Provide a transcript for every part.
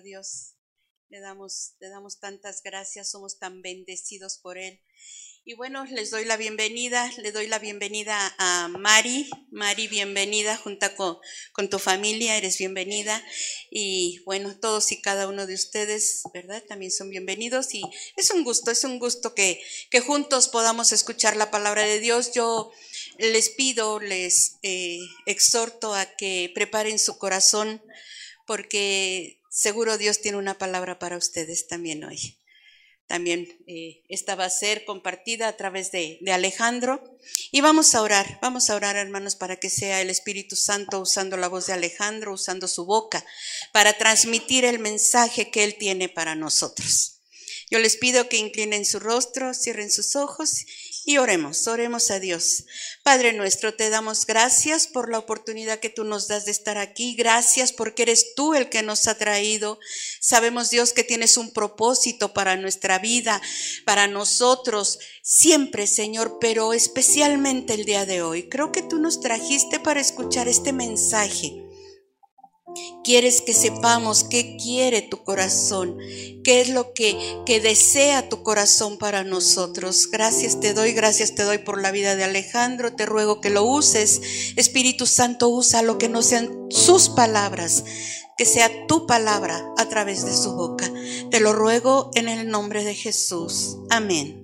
Dios. Le damos, le damos tantas gracias, somos tan bendecidos por Él. Y bueno, les doy la bienvenida, le doy la bienvenida a Mari. Mari, bienvenida junto con, con, tu familia, eres bienvenida. Y bueno, todos y cada uno de ustedes, ¿verdad? También son bienvenidos. Y es un gusto, es un gusto que, que juntos podamos escuchar la palabra de Dios. Yo les pido, les eh, exhorto a que preparen su corazón porque seguro Dios tiene una palabra para ustedes también hoy. También eh, esta va a ser compartida a través de, de, Alejandro. Y vamos a orar, vamos a orar hermanos para que sea el Espíritu Santo usando la voz de Alejandro, usando su boca, para transmitir el mensaje que Él tiene para nosotros. Yo les pido que inclinen su rostro, cierren sus ojos y oremos, oremos a Dios. Padre nuestro, te damos gracias por la oportunidad que tú nos das de estar aquí. Gracias porque eres tú el que nos ha traído. Sabemos, Dios, que tienes un propósito para nuestra vida, para nosotros, siempre, Señor, pero especialmente el día de hoy. Creo que tú nos trajiste para escuchar este mensaje Quieres que sepamos qué quiere tu corazón, qué es lo que, que desea tu corazón para nosotros. Gracias te doy, gracias te doy por la vida de Alejandro. Te ruego que lo uses. Espíritu Santo, usa lo que no sean sus palabras, que sea tu palabra a través de su boca. Te lo ruego en el nombre de Jesús. Amén.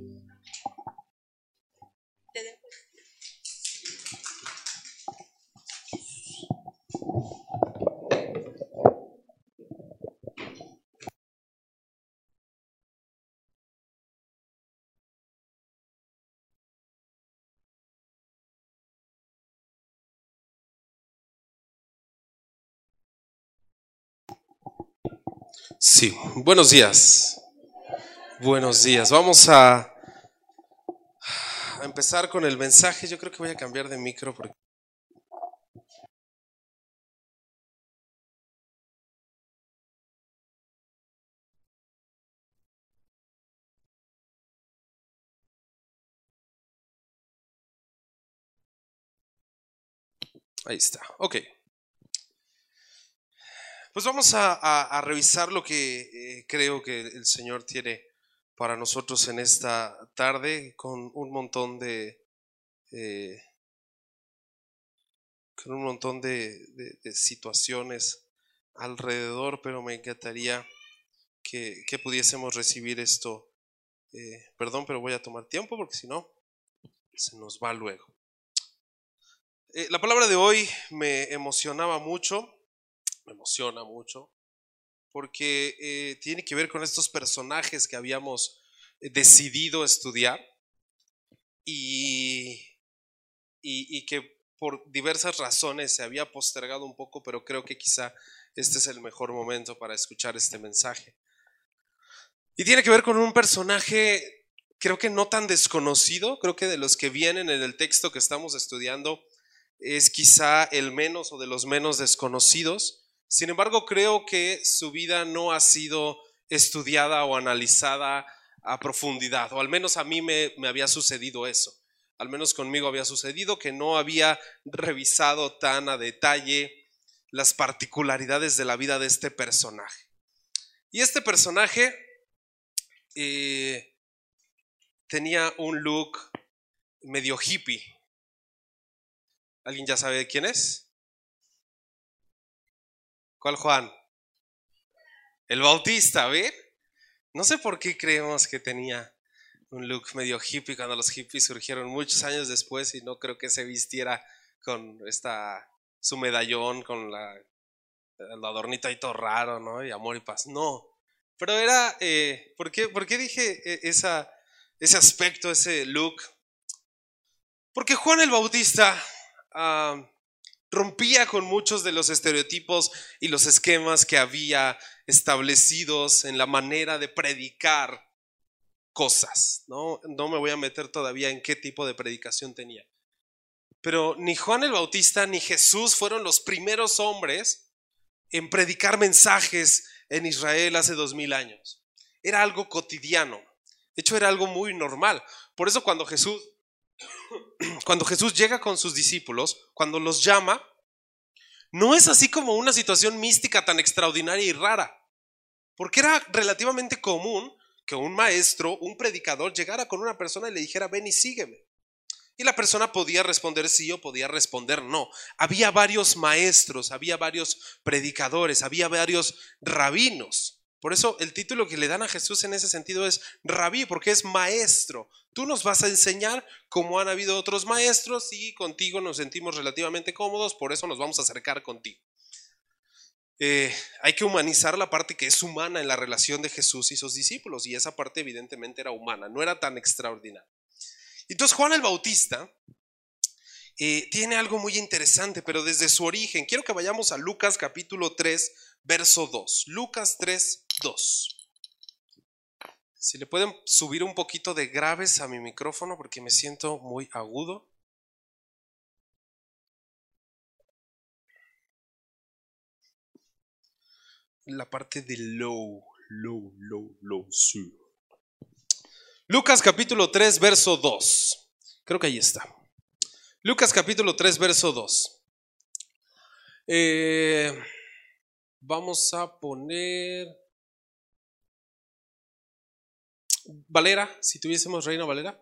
Sí, buenos días. Buenos días. Vamos a, empezar con el mensaje. Yo creo que voy a cambiar de micro porque... Ahí está. Ok. Pues vamos a, revisar lo que eh, creo que el Señor tiene para nosotros en esta tarde con un montón de... Eh, con un montón de, situaciones alrededor, pero me encantaría que, pudiésemos recibir esto. Eh, perdón, pero voy a tomar tiempo porque si no, se nos va luego. la palabra de hoy me emocionaba mucho me emociona mucho, porque eh, tiene que ver con estos personajes que habíamos eh, decidido estudiar y, y, que por diversas razones se había postergado un poco, pero creo que quizá este es el mejor momento para escuchar este mensaje. Y tiene que ver con un personaje, creo que no tan desconocido, creo que de los que vienen en el texto que estamos estudiando, es quizá el menos o de los menos desconocidos. Sin embargo, creo que su vida no ha sido estudiada o analizada a profundidad, o al menos a mí me, había sucedido eso. Al menos conmigo había sucedido que no había revisado tan a detalle las particularidades de la vida de este personaje. Y este personaje eh, tenía un look medio hippie. ¿Alguien ya sabe quién es? ¿Cuál Juan? El Bautista, ¿ver? No sé por qué creemos que tenía un look medio hippie cuando los hippies surgieron muchos años después y no creo que se vistiera con esta su medallón con la el adornito ahí todo raro, ¿no? Y amor y paz. No. Pero era, eh, ¿por, qué, ¿por, qué, dije eh, esa, ese aspecto, ese look? Porque Juan el Bautista ah, rompía con muchos de los estereotipos y los esquemas que había establecidos en la manera de predicar cosas. ¿no? no me voy a meter todavía en qué tipo de predicación tenía. Pero ni Juan el Bautista ni Jesús fueron los primeros hombres en predicar mensajes en Israel hace dos mil años. Era algo cotidiano. De hecho, era algo muy normal. Por eso cuando Jesús cuando Jesús llega con sus discípulos, cuando los llama, no es así como una situación mística tan extraordinaria y rara. porque era relativamente común que un maestro, un predicador, llegara con una persona y le dijera, ven y sígueme. Y la persona podía responder sí o podía responder no. Había varios maestros, había varios predicadores, había varios rabinos. Por eso el título que le dan a Jesús en ese sentido es rabí, porque es maestro. Tú nos vas a enseñar como han habido otros maestros y contigo nos sentimos relativamente cómodos, por eso nos vamos a acercar contigo. Eh, hay que humanizar la parte que es humana en la relación de Jesús y sus discípulos, y esa parte evidentemente era humana, no era tan extraordinaria. Entonces Juan el Bautista eh, tiene algo muy interesante, pero desde su origen, quiero que vayamos a Lucas capítulo 3, verso 2. Lucas 3, 2. Si le pueden subir un poquito de graves a mi micrófono porque me siento muy agudo. La parte de low, low, low, low, sí. Lucas capítulo 3, verso 2. Creo que ahí está. Lucas capítulo 3, verso 2. Eh, Vamos a poner Valera, si tuviésemos Reina Valera.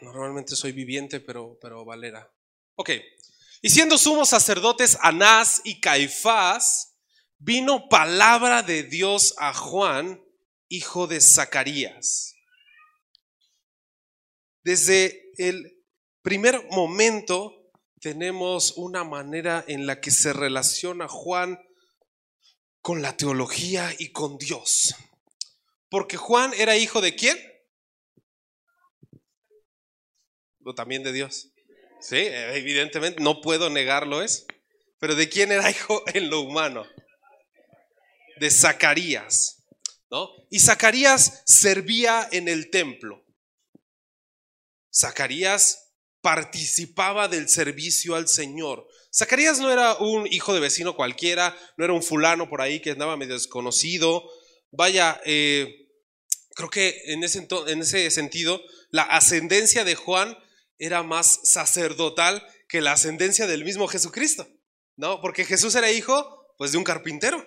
Normalmente soy viviente, pero, pero Valera. Ok. Y siendo sumos sacerdotes Anás y Caifás, vino palabra de Dios a Juan, hijo de Zacarías. Desde el primer momento tenemos una manera en la que se relaciona Juan con la teología y con Dios. Porque Juan era hijo de quién? O también de Dios. Sí, evidentemente, no puedo negarlo es. Pero ¿de quién era hijo en lo humano? De Zacarías. ¿no? Y Zacarías servía en el templo. Zacarías participaba del servicio al Señor. Zacarías no era un hijo de vecino cualquiera, no era un fulano por ahí que andaba medio desconocido. Vaya, eh, creo que en ese, en ese sentido, la ascendencia de Juan era más sacerdotal que la ascendencia del mismo Jesucristo, ¿no? Porque Jesús era hijo, pues, de un carpintero.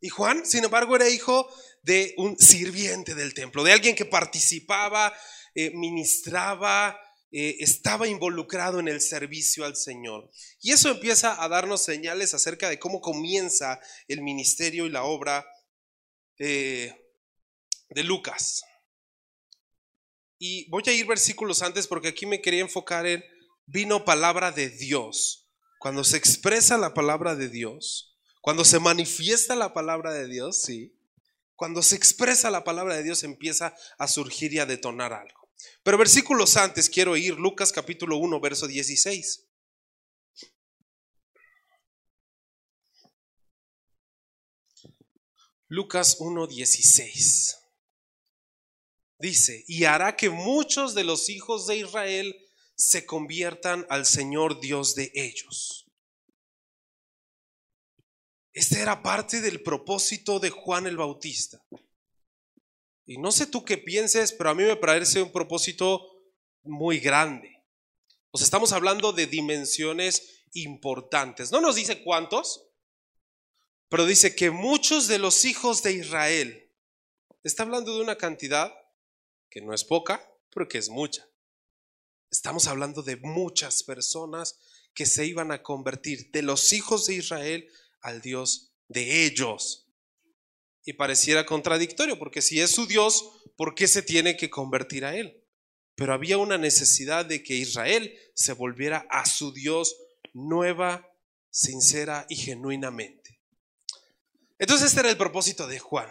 Y Juan, sin embargo, era hijo de un sirviente del templo, de alguien que participaba, eh, ministraba, eh, estaba involucrado en el servicio al Señor. Y eso empieza a darnos señales acerca de cómo comienza el ministerio y la obra de Lucas. Y voy a ir versículos antes porque aquí me quería enfocar en vino palabra de Dios. Cuando se expresa la palabra de Dios, cuando se manifiesta la palabra de Dios, sí. Cuando se expresa la palabra de Dios empieza a surgir y a detonar algo. Pero versículos antes quiero ir, Lucas capítulo 1, verso 16. Lucas 1, 16. Dice, y hará que muchos de los hijos de Israel se conviertan al Señor Dios de ellos. Este era parte del propósito de Juan el Bautista. Y no sé tú qué pienses, pero a mí me parece un propósito muy grande. Sea, estamos hablando de dimensiones importantes. No nos dice cuántos, pero dice que muchos de los hijos de Israel, está hablando de una cantidad que no es poca, pero que es mucha. Estamos hablando de muchas personas que se iban a convertir de los hijos de Israel al Dios de ellos y pareciera contradictorio, porque si es su Dios, ¿por qué se tiene que convertir a Él? Pero había una necesidad de que Israel se volviera a su Dios nueva, sincera y genuinamente. Entonces este era el propósito de Juan.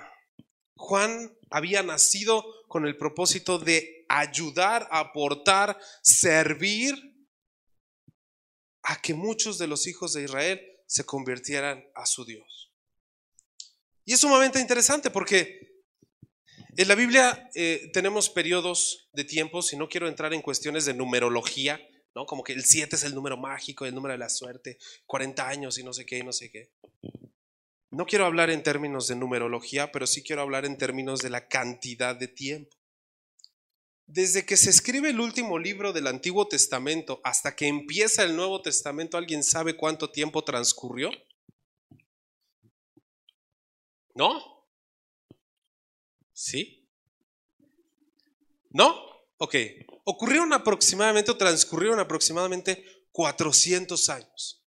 Juan había nacido con el propósito de ayudar, aportar, servir a que muchos de los hijos de Israel se convirtieran a su Dios. Y es sumamente interesante porque en la Biblia eh, tenemos periodos de tiempo, si no quiero entrar en cuestiones de numerología, ¿no? Como que el 7 es el número mágico, el número de la suerte, 40 años y no sé qué, y no sé qué. No quiero hablar en términos de numerología, pero sí quiero hablar en términos de la cantidad de tiempo. Desde que se escribe el último libro del Antiguo Testamento hasta que empieza el Nuevo Testamento, ¿alguien sabe cuánto tiempo transcurrió? ¿No? ¿Sí? ¿No? Ok. Ocurrieron aproximadamente o transcurrieron aproximadamente 400 años.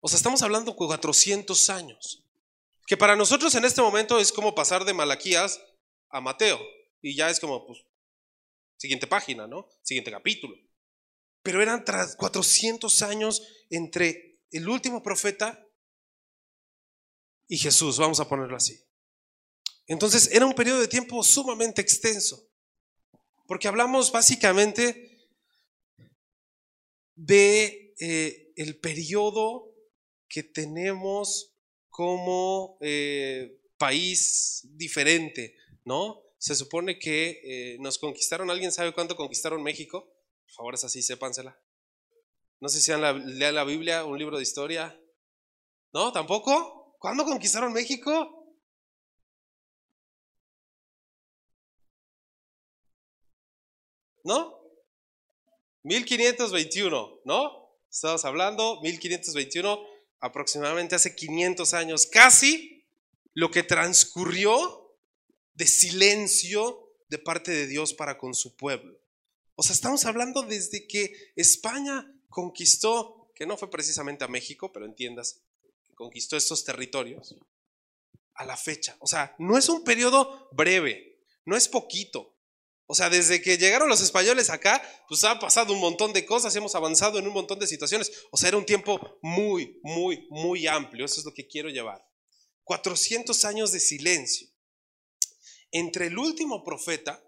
O sea, estamos hablando de 400 años. Que para nosotros en este momento es como pasar de Malaquías a Mateo. Y ya es como, pues, siguiente página, ¿no? Siguiente capítulo. Pero eran tras 400 años entre el último profeta y Jesús, vamos a ponerlo así. Entonces era un periodo de tiempo sumamente extenso, porque hablamos básicamente de eh, el periodo que tenemos como eh, país diferente, ¿no? Se supone que eh, nos conquistaron, ¿alguien sabe cuánto conquistaron México? Por favor, es así, sépansela. No sé si lean la Biblia, un libro de historia. ¿No? ¿Tampoco? ¿Cuándo conquistaron México? ¿No? 1521, ¿no? Estamos hablando, 1521, aproximadamente hace 500 años, casi lo que transcurrió de silencio de parte de Dios para con su pueblo. O sea, estamos hablando desde que España conquistó, que no fue precisamente a México, pero entiendas, conquistó estos territorios, a la fecha. O sea, no es un periodo breve, no es poquito. O sea, desde que llegaron los españoles acá, pues ha pasado un montón de cosas, hemos avanzado en un montón de situaciones. O sea, era un tiempo muy, muy, muy amplio. Eso es lo que quiero llevar. 400 años de silencio entre el último profeta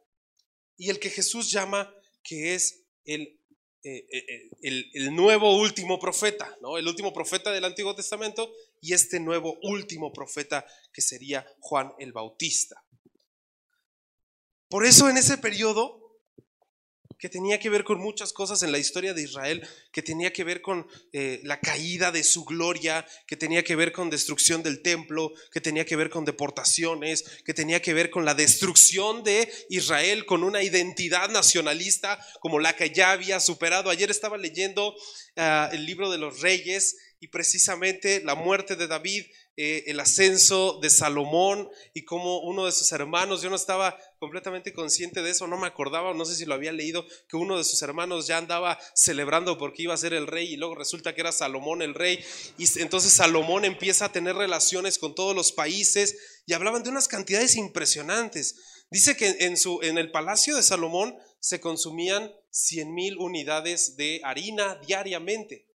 y el que Jesús llama que es el eh, eh, eh, el, nuevo último profeta, ¿no? El último profeta del Antiguo Testamento y este nuevo último profeta que sería Juan el Bautista. Por eso en ese periodo que tenía que ver con muchas cosas en la historia de Israel, que tenía que ver con eh, la caída de su gloria, que tenía que ver con destrucción del templo, que tenía que ver con deportaciones, que tenía que ver con la destrucción de Israel, con una identidad nacionalista como la que ya había superado. Ayer estaba leyendo ah, el libro de los reyes y precisamente la muerte de David eh, el ascenso de Salomón y como uno de sus hermanos, yo no estaba completamente consciente de eso, no me acordaba, no sé si lo había leído, que uno de sus hermanos ya andaba celebrando porque iba a ser el rey y luego resulta que era Salomón el rey y entonces Salomón empieza a tener relaciones con todos los países y hablaban de unas cantidades impresionantes. Dice que en, su, en el palacio de Salomón se consumían 100 mil unidades de harina diariamente.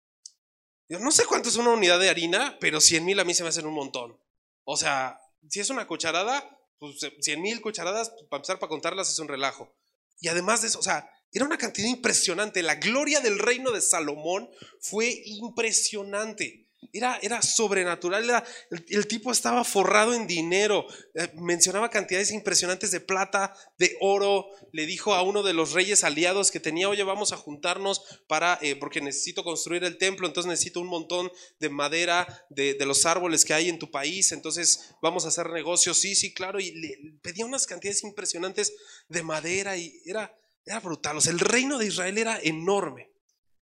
Yo no sé cuánto es una unidad de harina, pero 100 mil a mí se me hacen un montón. O sea, si es una cucharada, pues 100 mil cucharadas, para empezar para contarlas es un relajo. Y además de eso, o sea, era una cantidad impresionante. La gloria del reino de Salomón fue impresionante. Era, era sobrenatural, el, tipo estaba forrado en dinero, eh, mencionaba cantidades impresionantes de plata, de oro, le dijo a uno de los reyes aliados que tenía, oye, vamos a juntarnos para, eh, porque necesito construir el templo, entonces necesito un montón de madera de, de, los árboles que hay en tu país, entonces vamos a hacer negocios, sí, sí, claro, y le pedía unas cantidades impresionantes de madera y era, era brutal, o sea, el reino de Israel era enorme.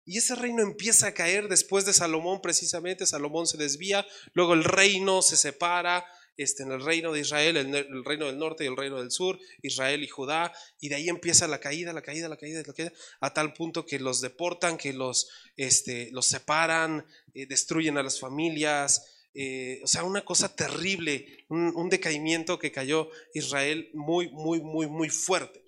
Y ese reino empieza a caer después de Salomón, precisamente. Salomón se desvía, luego el reino se separa este, en el reino de Israel, el, reino del norte y el reino del sur, Israel y Judá, y de ahí empieza la caída, la caída, la caída, la caída, a tal punto que los deportan, que los, este, los separan, eh, destruyen a las familias. Eh, o sea, una cosa terrible, un, un decaimiento que cayó Israel muy, muy, muy, muy fuerte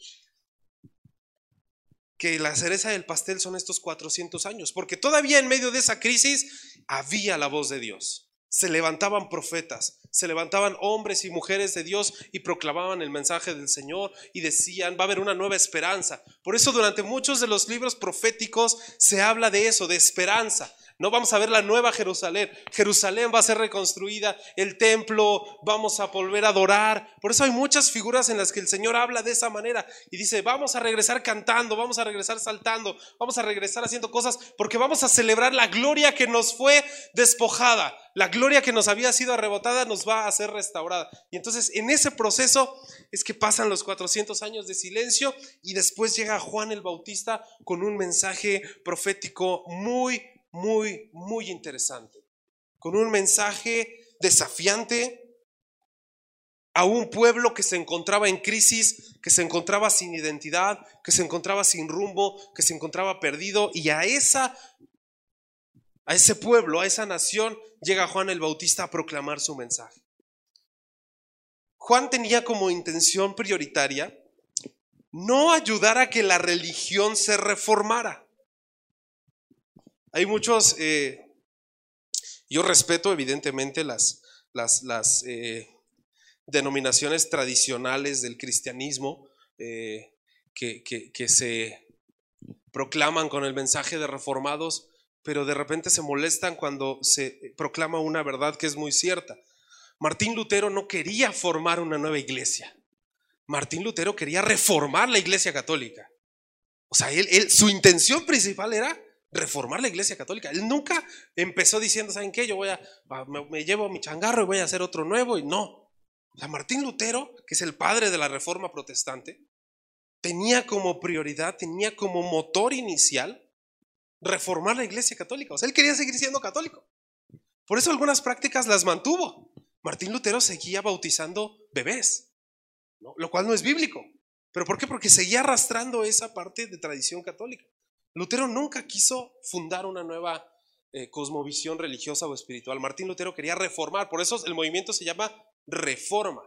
que la cereza del pastel son estos 400 años, porque todavía en medio de esa crisis había la voz de Dios. Se levantaban profetas, se levantaban hombres y mujeres de Dios y proclamaban el mensaje del Señor y decían, va a haber una nueva esperanza. Por eso durante muchos de los libros proféticos se habla de eso, de esperanza. No vamos a ver la nueva Jerusalén. Jerusalén va a ser reconstruida, el templo, vamos a volver a adorar. Por eso hay muchas figuras en las que el Señor habla de esa manera y dice, vamos a regresar cantando, vamos a regresar saltando, vamos a regresar haciendo cosas porque vamos a celebrar la gloria que nos fue despojada. La gloria que nos había sido arrebotada nos va a ser restaurada. Y entonces en ese proceso es que pasan los 400 años de silencio y después llega Juan el Bautista con un mensaje profético muy, muy, muy interesante, con un mensaje desafiante, a un pueblo que se encontraba en crisis, que se encontraba sin identidad, que se encontraba sin rumbo, que se encontraba perdido. Y a, esa, a ese pueblo, a esa nación, llega Juan el Bautista a proclamar su mensaje. Juan tenía como intención prioritaria no ayudar a que la religión se reformara. Hay muchos, eh, yo respeto evidentemente las, las, eh, denominaciones tradicionales del cristianismo eh, que, que, se proclaman con el mensaje de reformados, pero de repente se molestan cuando se proclama una verdad que es muy cierta. Martín Lutero no quería formar una nueva iglesia. Martín Lutero quería reformar la iglesia católica. O sea, él, su intención principal era reformar la iglesia católica. Él nunca empezó diciendo, ¿saben qué? Yo voy a, me, llevo mi changarro y voy a hacer otro nuevo. Y no, Martín Lutero, que es el padre de la reforma protestante, tenía como prioridad, tenía como motor inicial reformar la iglesia católica. O sea, él quería seguir siendo católico. Por eso algunas prácticas las mantuvo. Martín Lutero seguía bautizando bebés, lo cual no es bíblico. ¿Pero por qué? Porque seguía arrastrando esa parte de tradición católica. Lutero nunca quiso fundar una nueva eh, cosmovisión religiosa o espiritual. Martín Lutero quería reformar, por eso el movimiento se llama reforma,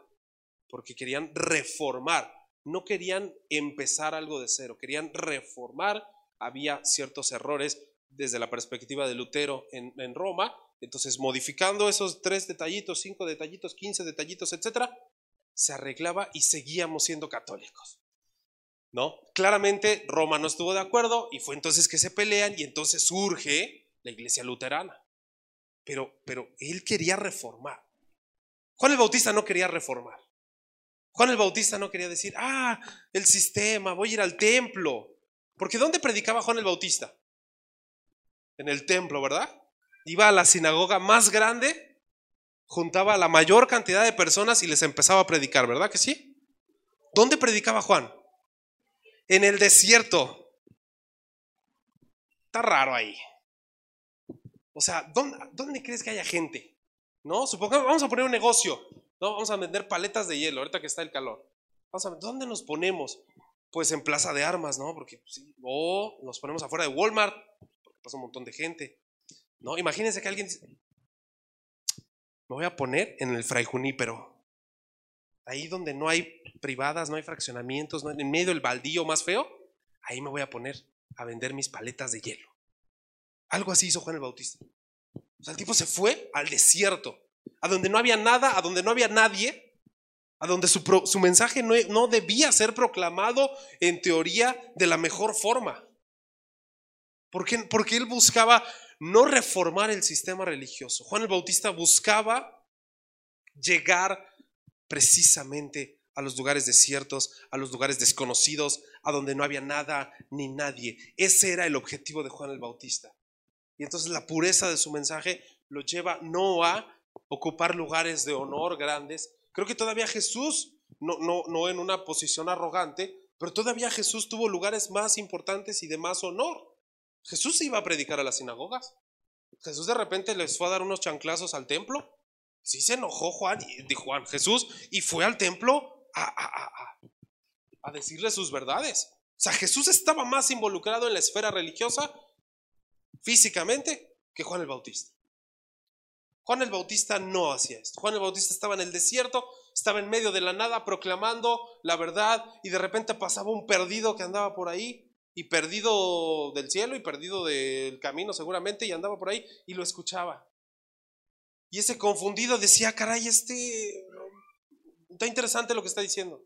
porque querían reformar, no querían empezar algo de cero, querían reformar, había ciertos errores desde la perspectiva de Lutero en, Roma, entonces modificando esos tres detallitos, cinco detallitos, quince detallitos, etcétera, se arreglaba y seguíamos siendo católicos. ¿No? Claramente Roma no estuvo de acuerdo y fue entonces que se pelean y entonces surge la iglesia luterana. Pero, pero él quería reformar. Juan el Bautista no quería reformar. Juan el Bautista no quería decir, ah, el sistema, voy a ir al templo. Porque ¿dónde predicaba Juan el Bautista? En el templo, ¿verdad? Iba a la sinagoga más grande, juntaba a la mayor cantidad de personas y les empezaba a predicar, ¿verdad que sí? ¿Dónde predicaba Juan? En el desierto. Está raro ahí. O sea, ¿dónde, ¿dónde crees que haya gente? ¿no? Supongamos, vamos a poner un negocio, ¿no? Vamos a vender paletas de hielo, ahorita que está el calor. Vamos a ver, ¿dónde nos ponemos? Pues en Plaza de Armas, ¿no? Porque pues, sí, o nos ponemos afuera de Walmart, porque pasa un montón de gente, ¿no? Imagínense que alguien dice, me voy a poner en el Fray Junípero, ahí donde no hay privadas, no hay fraccionamientos, no, en medio del baldío más feo, ahí me voy a poner a vender mis paletas de hielo. Algo así hizo Juan el Bautista. O sea, el tipo se fue al desierto, a donde no había nada, a donde no había nadie, a donde su, su mensaje no, no debía ser proclamado en teoría de la mejor forma. Porque, porque él buscaba no reformar el sistema religioso. Juan el Bautista buscaba llegar precisamente a los lugares desiertos, a los lugares desconocidos, a donde no había nada ni nadie. Ese era el objetivo de Juan el Bautista. Y entonces la pureza de su mensaje lo lleva no a ocupar lugares de honor grandes. Creo que todavía Jesús, no, no, no en una posición arrogante, pero todavía Jesús tuvo lugares más importantes y de más honor. Jesús iba a predicar a las sinagogas. Jesús de repente les fue a dar unos chanclazos al templo. Sí se enojó Juan, dijo Juan, Jesús, y fue al templo a, a, a, a decirle sus verdades. O sea, Jesús estaba más involucrado en la esfera religiosa físicamente que Juan el Bautista. Juan el Bautista no hacía esto. Juan el Bautista estaba en el desierto, estaba en medio de la nada proclamando la verdad y de repente pasaba un perdido que andaba por ahí y perdido del cielo y perdido del camino seguramente y andaba por ahí y lo escuchaba. Y ese confundido decía, caray, este está interesante lo que está diciendo.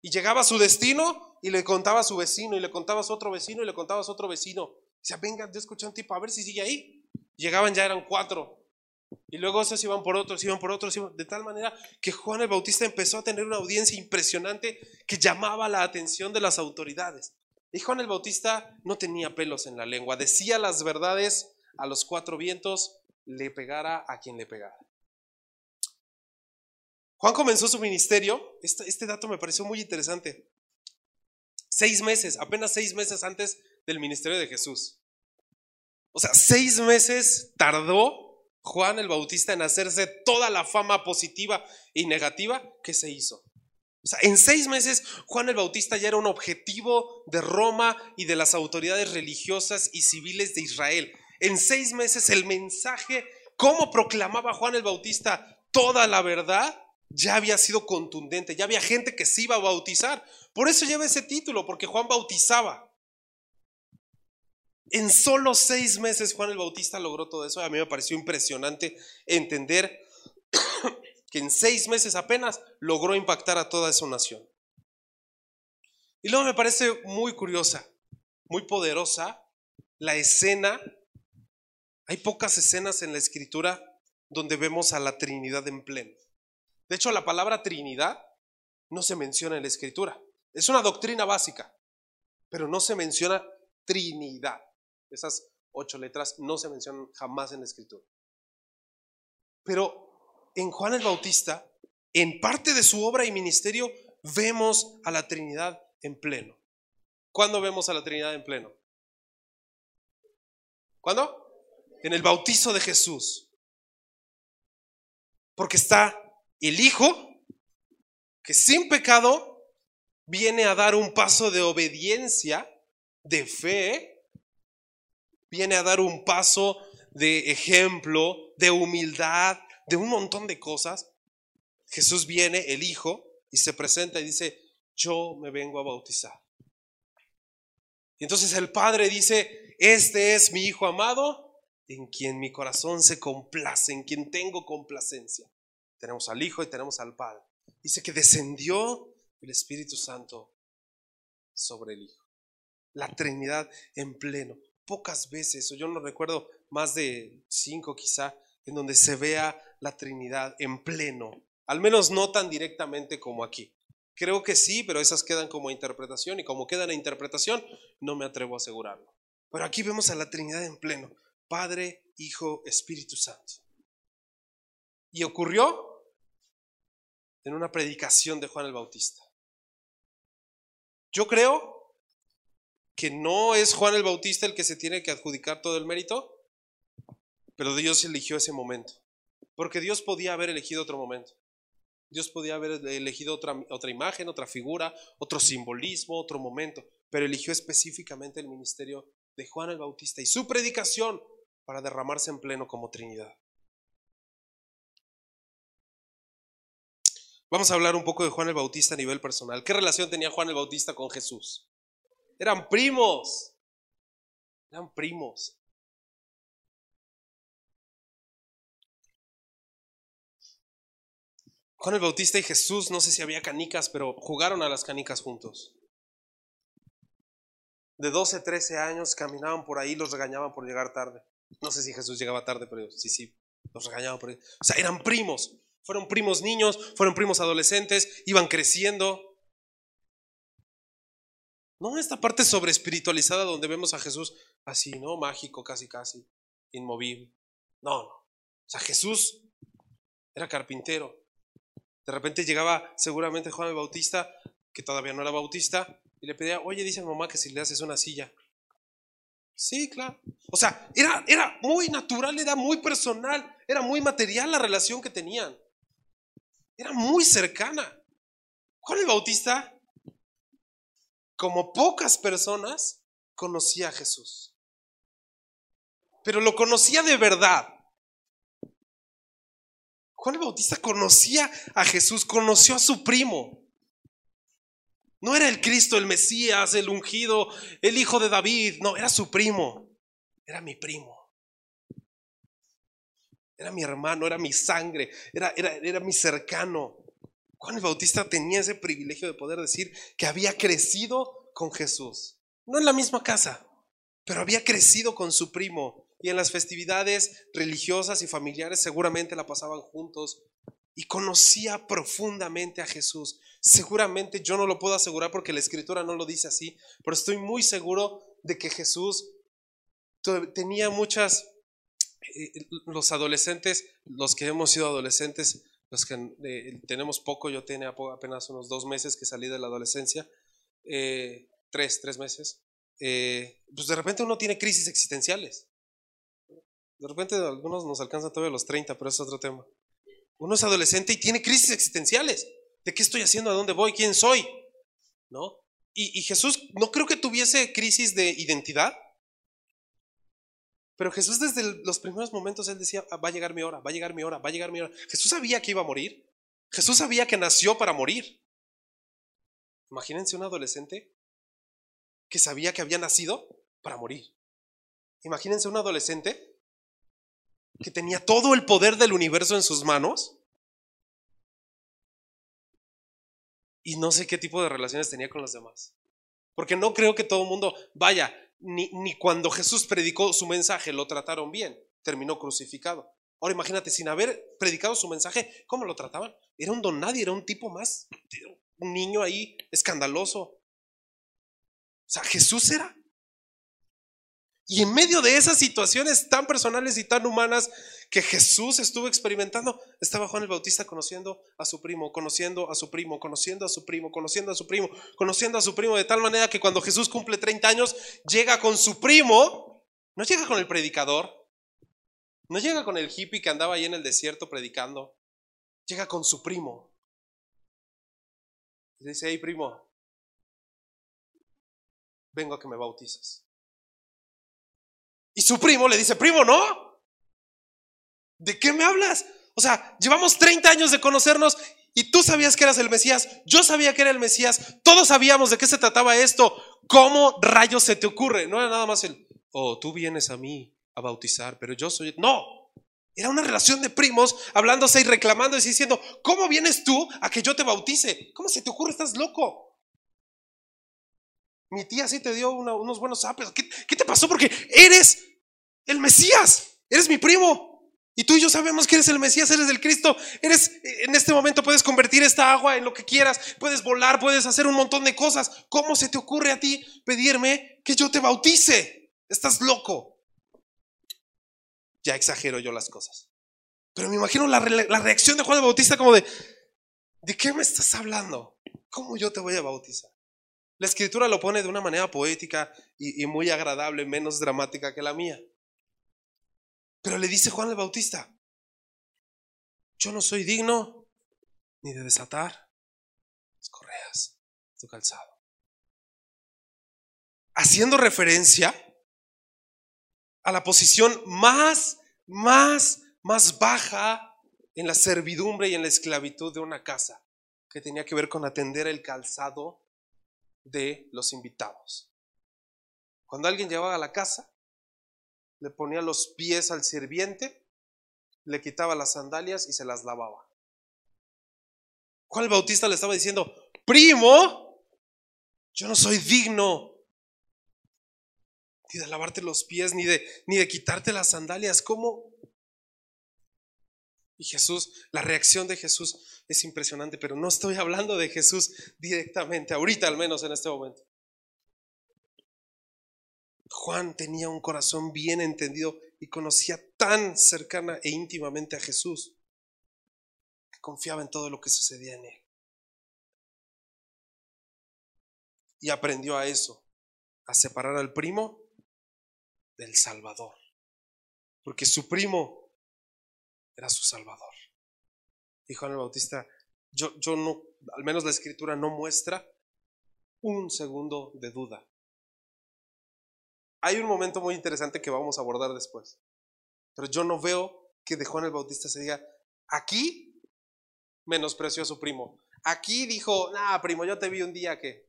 Y llegaba a su destino y le contaba a su vecino y le contaba a su otro vecino y le contaba a su otro vecino. Dice, venga, yo escuché un tipo, a ver si sigue ahí. Llegaban, ya eran cuatro. Y luego esos iban por otros, iban por otros, de tal manera que Juan el Bautista empezó a tener una audiencia impresionante que llamaba la atención de las autoridades. Y Juan el Bautista no tenía pelos en la lengua, decía las verdades a los cuatro vientos, le pegara a quien le pegara. Juan comenzó su ministerio, este, este dato me pareció muy interesante, seis meses, apenas seis meses antes del ministerio de Jesús. O sea, seis meses tardó Juan el Bautista en hacerse toda la fama positiva y negativa que se hizo. O sea, en seis meses Juan el Bautista ya era un objetivo de Roma y de las autoridades religiosas y civiles de Israel. En seis meses el mensaje, cómo proclamaba Juan el Bautista toda la verdad, ya había sido contundente, ya había gente que se iba a bautizar. Por eso lleva ese título, porque Juan bautizaba. En solo seis meses Juan el Bautista logró todo eso. A mí me pareció impresionante entender que en seis meses apenas logró impactar a toda esa nación. Y luego me parece muy curiosa, muy poderosa la escena. Hay pocas escenas en la escritura donde vemos a la Trinidad en pleno. De hecho, la palabra Trinidad no se menciona en la escritura. Es una doctrina básica, pero no se menciona Trinidad. Esas ocho letras no se mencionan jamás en la escritura. Pero en Juan el Bautista, en parte de su obra y ministerio, vemos a la Trinidad en pleno. ¿Cuándo vemos a la Trinidad en pleno? ¿Cuándo? En el bautizo de Jesús. Porque está el Hijo, que sin pecado viene a dar un paso de obediencia, de fe, viene a dar un paso de ejemplo, de humildad, de un montón de cosas, Jesús viene, el Hijo, y se presenta y dice, yo me vengo a bautizar. Y entonces el Padre dice, este es mi Hijo amado, en quien mi corazón se complace, en quien tengo complacencia. Tenemos al Hijo y tenemos al Padre. Dice que descendió el Espíritu Santo sobre el Hijo. La Trinidad en pleno. Pocas veces, o yo no recuerdo más de cinco quizá, en donde se vea la Trinidad en pleno, al menos no tan directamente como aquí. Creo que sí, pero esas quedan como interpretación y como quedan en interpretación, no me atrevo a asegurarlo. Pero aquí vemos a la Trinidad en pleno, Padre, Hijo, Espíritu Santo. Y ocurrió en una predicación de Juan el Bautista. Yo creo que no es Juan el Bautista el que se tiene que adjudicar todo el mérito, pero Dios eligió ese momento. Porque Dios podía haber elegido otro momento. Dios podía haber elegido otra, otra imagen, otra figura, otro simbolismo, otro momento, pero eligió específicamente el ministerio de Juan el Bautista y su predicación para derramarse en pleno como Trinidad. Vamos a hablar un poco de Juan el Bautista a nivel personal. ¿Qué relación tenía Juan el Bautista con Jesús? Eran primos. Eran primos. Juan el Bautista y Jesús, no sé si había canicas, pero jugaron a las canicas juntos. De 12, 13 años caminaban por ahí, los regañaban por llegar tarde. No sé si Jesús llegaba tarde, pero sí, sí, los regañaban por. O sea, eran primos. Fueron primos niños, fueron primos adolescentes, iban creciendo. No esta parte sobre espiritualizada donde vemos a Jesús así, ¿no? Mágico, casi, casi, inmovible. No, no. O sea, Jesús era carpintero, de repente llegaba seguramente Juan el Bautista, que todavía no era bautista, y le pedía, oye, dice a mamá que si le haces una silla. Sí, claro. O sea, era, era muy natural, era muy personal, era muy material la relación que tenían. Era muy cercana. Juan el Bautista, como pocas personas, conocía a Jesús. Pero lo conocía de verdad. Juan el Bautista conocía a Jesús, conoció a su primo. No era el Cristo, el Mesías, el ungido, el hijo de David, no, era su primo, era mi primo. Era mi hermano, era mi sangre, era, era, era mi cercano. Juan el Bautista tenía ese privilegio de poder decir que había crecido con Jesús. No en la misma casa, pero había crecido con su primo y en las festividades religiosas y familiares seguramente la pasaban juntos y conocía profundamente a Jesús. Seguramente yo no lo puedo asegurar porque la escritura no lo dice así, pero estoy muy seguro de que Jesús tenía muchas, eh, los adolescentes, los que hemos sido adolescentes, los que eh, tenemos poco, yo tenía apenas unos dos meses que salí de la adolescencia, eh, tres, tres meses, pues de repente uno tiene crisis existenciales. De repente algunos nos alcanzan todavía los 30, pero es otro tema. Uno es adolescente y tiene crisis existenciales. ¿De qué estoy haciendo? ¿A dónde voy? ¿Quién soy? ¿No? Y, y Jesús no creo que tuviese crisis de identidad. Pero Jesús desde los primeros momentos, él decía, "Ah, va a llegar mi hora, va a llegar mi hora, va a llegar mi hora. Jesús sabía que iba a morir. Jesús sabía que nació para morir. Imagínense un adolescente que sabía que había nacido para morir. Imagínense un adolescente que tenía todo el poder del universo en sus manos y no sé qué tipo de relaciones tenía con los demás. Porque no creo que todo el mundo, vaya, ni, ni cuando Jesús predicó su mensaje lo trataron bien, terminó crucificado. Ahora imagínate, sin haber predicado su mensaje, ¿cómo lo trataban? Era un don nadie, era un tipo más, un niño ahí escandaloso. O sea, Jesús era. Y en medio de esas situaciones tan personales y tan humanas que Jesús estuvo experimentando, estaba Juan el Bautista conociendo a su primo, conociendo a su primo, conociendo a su primo, conociendo a su primo, conociendo a su primo, de tal manera que cuando Jesús cumple 30 años, llega con su primo, no llega con el predicador, no llega con el hippie que andaba ahí en el desierto predicando, llega con su primo. Le dice, hey primo, vengo a que me bautices. Y su primo le dice, primo, ¿no? ¿De qué me hablas? O sea, llevamos 30 años de conocernos y tú sabías que eras el Mesías, yo sabía que era el Mesías, todos sabíamos de qué se trataba esto. ¿Cómo rayos se te ocurre? No era nada más el, oh, tú vienes a mí a bautizar, pero yo soy... No, era una relación de primos hablándose y reclamando y diciendo, ¿cómo vienes tú a que yo te bautice? ¿Cómo se te ocurre? Estás loco. Mi tía sí te dio unos buenos apes. ¿Qué, qué te pasó? Porque eres el Mesías, eres mi primo. Y tú y yo sabemos que eres el Mesías, eres el Cristo. Eres, en este momento puedes convertir esta agua en lo que quieras, puedes volar, puedes hacer un montón de cosas. ¿Cómo se te ocurre a ti pedirme que yo te bautice? Estás loco. Ya exagero yo las cosas. Pero me imagino la, re- la reacción de Juan el Bautista como de, ¿de qué me estás hablando? ¿Cómo yo te voy a bautizar? La escritura lo pone de una manera poética y muy agradable, menos dramática que la mía. Pero le dice Juan el Bautista, yo no soy digno ni de desatar las correas de tu calzado. Haciendo referencia a la posición más, más, más baja en la servidumbre y en la esclavitud de una casa, que tenía que ver con atender el calzado de los invitados. Cuando alguien llegaba a la casa, le ponía los pies al sirviente, le quitaba las sandalias y se las lavaba. Juan el Bautista le estaba diciendo, primo, yo no soy digno ni de lavarte los pies, ni de, ni de quitarte las sandalias. ¿Cómo? Y Jesús, la reacción de Jesús es impresionante, pero no estoy hablando de Jesús directamente, ahorita al menos en este momento. Juan tenía un corazón bien entendido y conocía tan cercana e íntimamente a Jesús que confiaba en todo lo que sucedía en él. Y aprendió a eso, a separar al primo del Salvador, porque su primo era su Salvador. Y Juan el Bautista, yo, yo no, al menos la escritura no muestra un segundo de duda. Hay un momento muy interesante que vamos a abordar después, pero yo no veo que de Juan el Bautista se diga, aquí menospreció a su primo. Aquí dijo, nah, primo, yo te vi un día que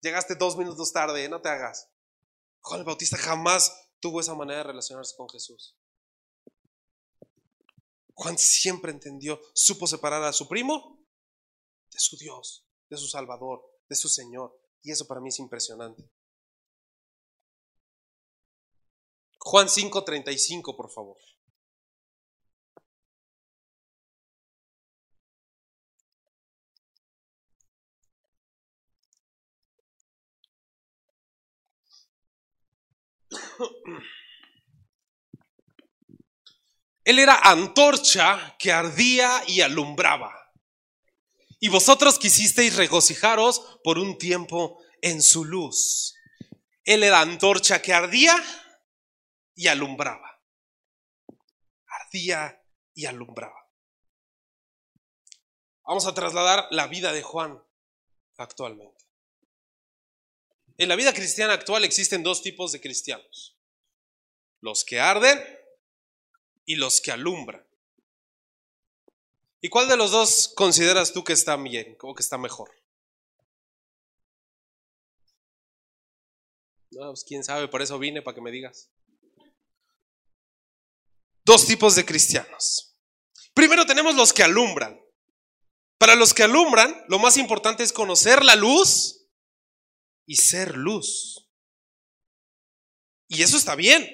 llegaste dos minutos tarde, no te hagas. Juan el Bautista jamás tuvo esa manera de relacionarse con Jesús. Juan siempre entendió, supo separar a su primo de su Dios, de su Salvador, de su Señor. Y eso para mí es impresionante. Juan 5:35, por favor. Él era antorcha que ardía y alumbraba. Y vosotros quisisteis regocijaros por un tiempo en su luz. Él era antorcha que ardía y alumbraba. ardía y alumbraba. Vamos a trasladar la vida de Juan actualmente. En la vida cristiana actual existen dos tipos de cristianos. Los que arden y los que alumbran. ¿Y cuál de los dos consideras tú que está bien o que está mejor? No, pues quién sabe, por eso vine para que me digas. Dos tipos de cristianos. Primero tenemos los que alumbran. Para los que alumbran, lo más importante es conocer la luz y ser luz. Y eso está bien,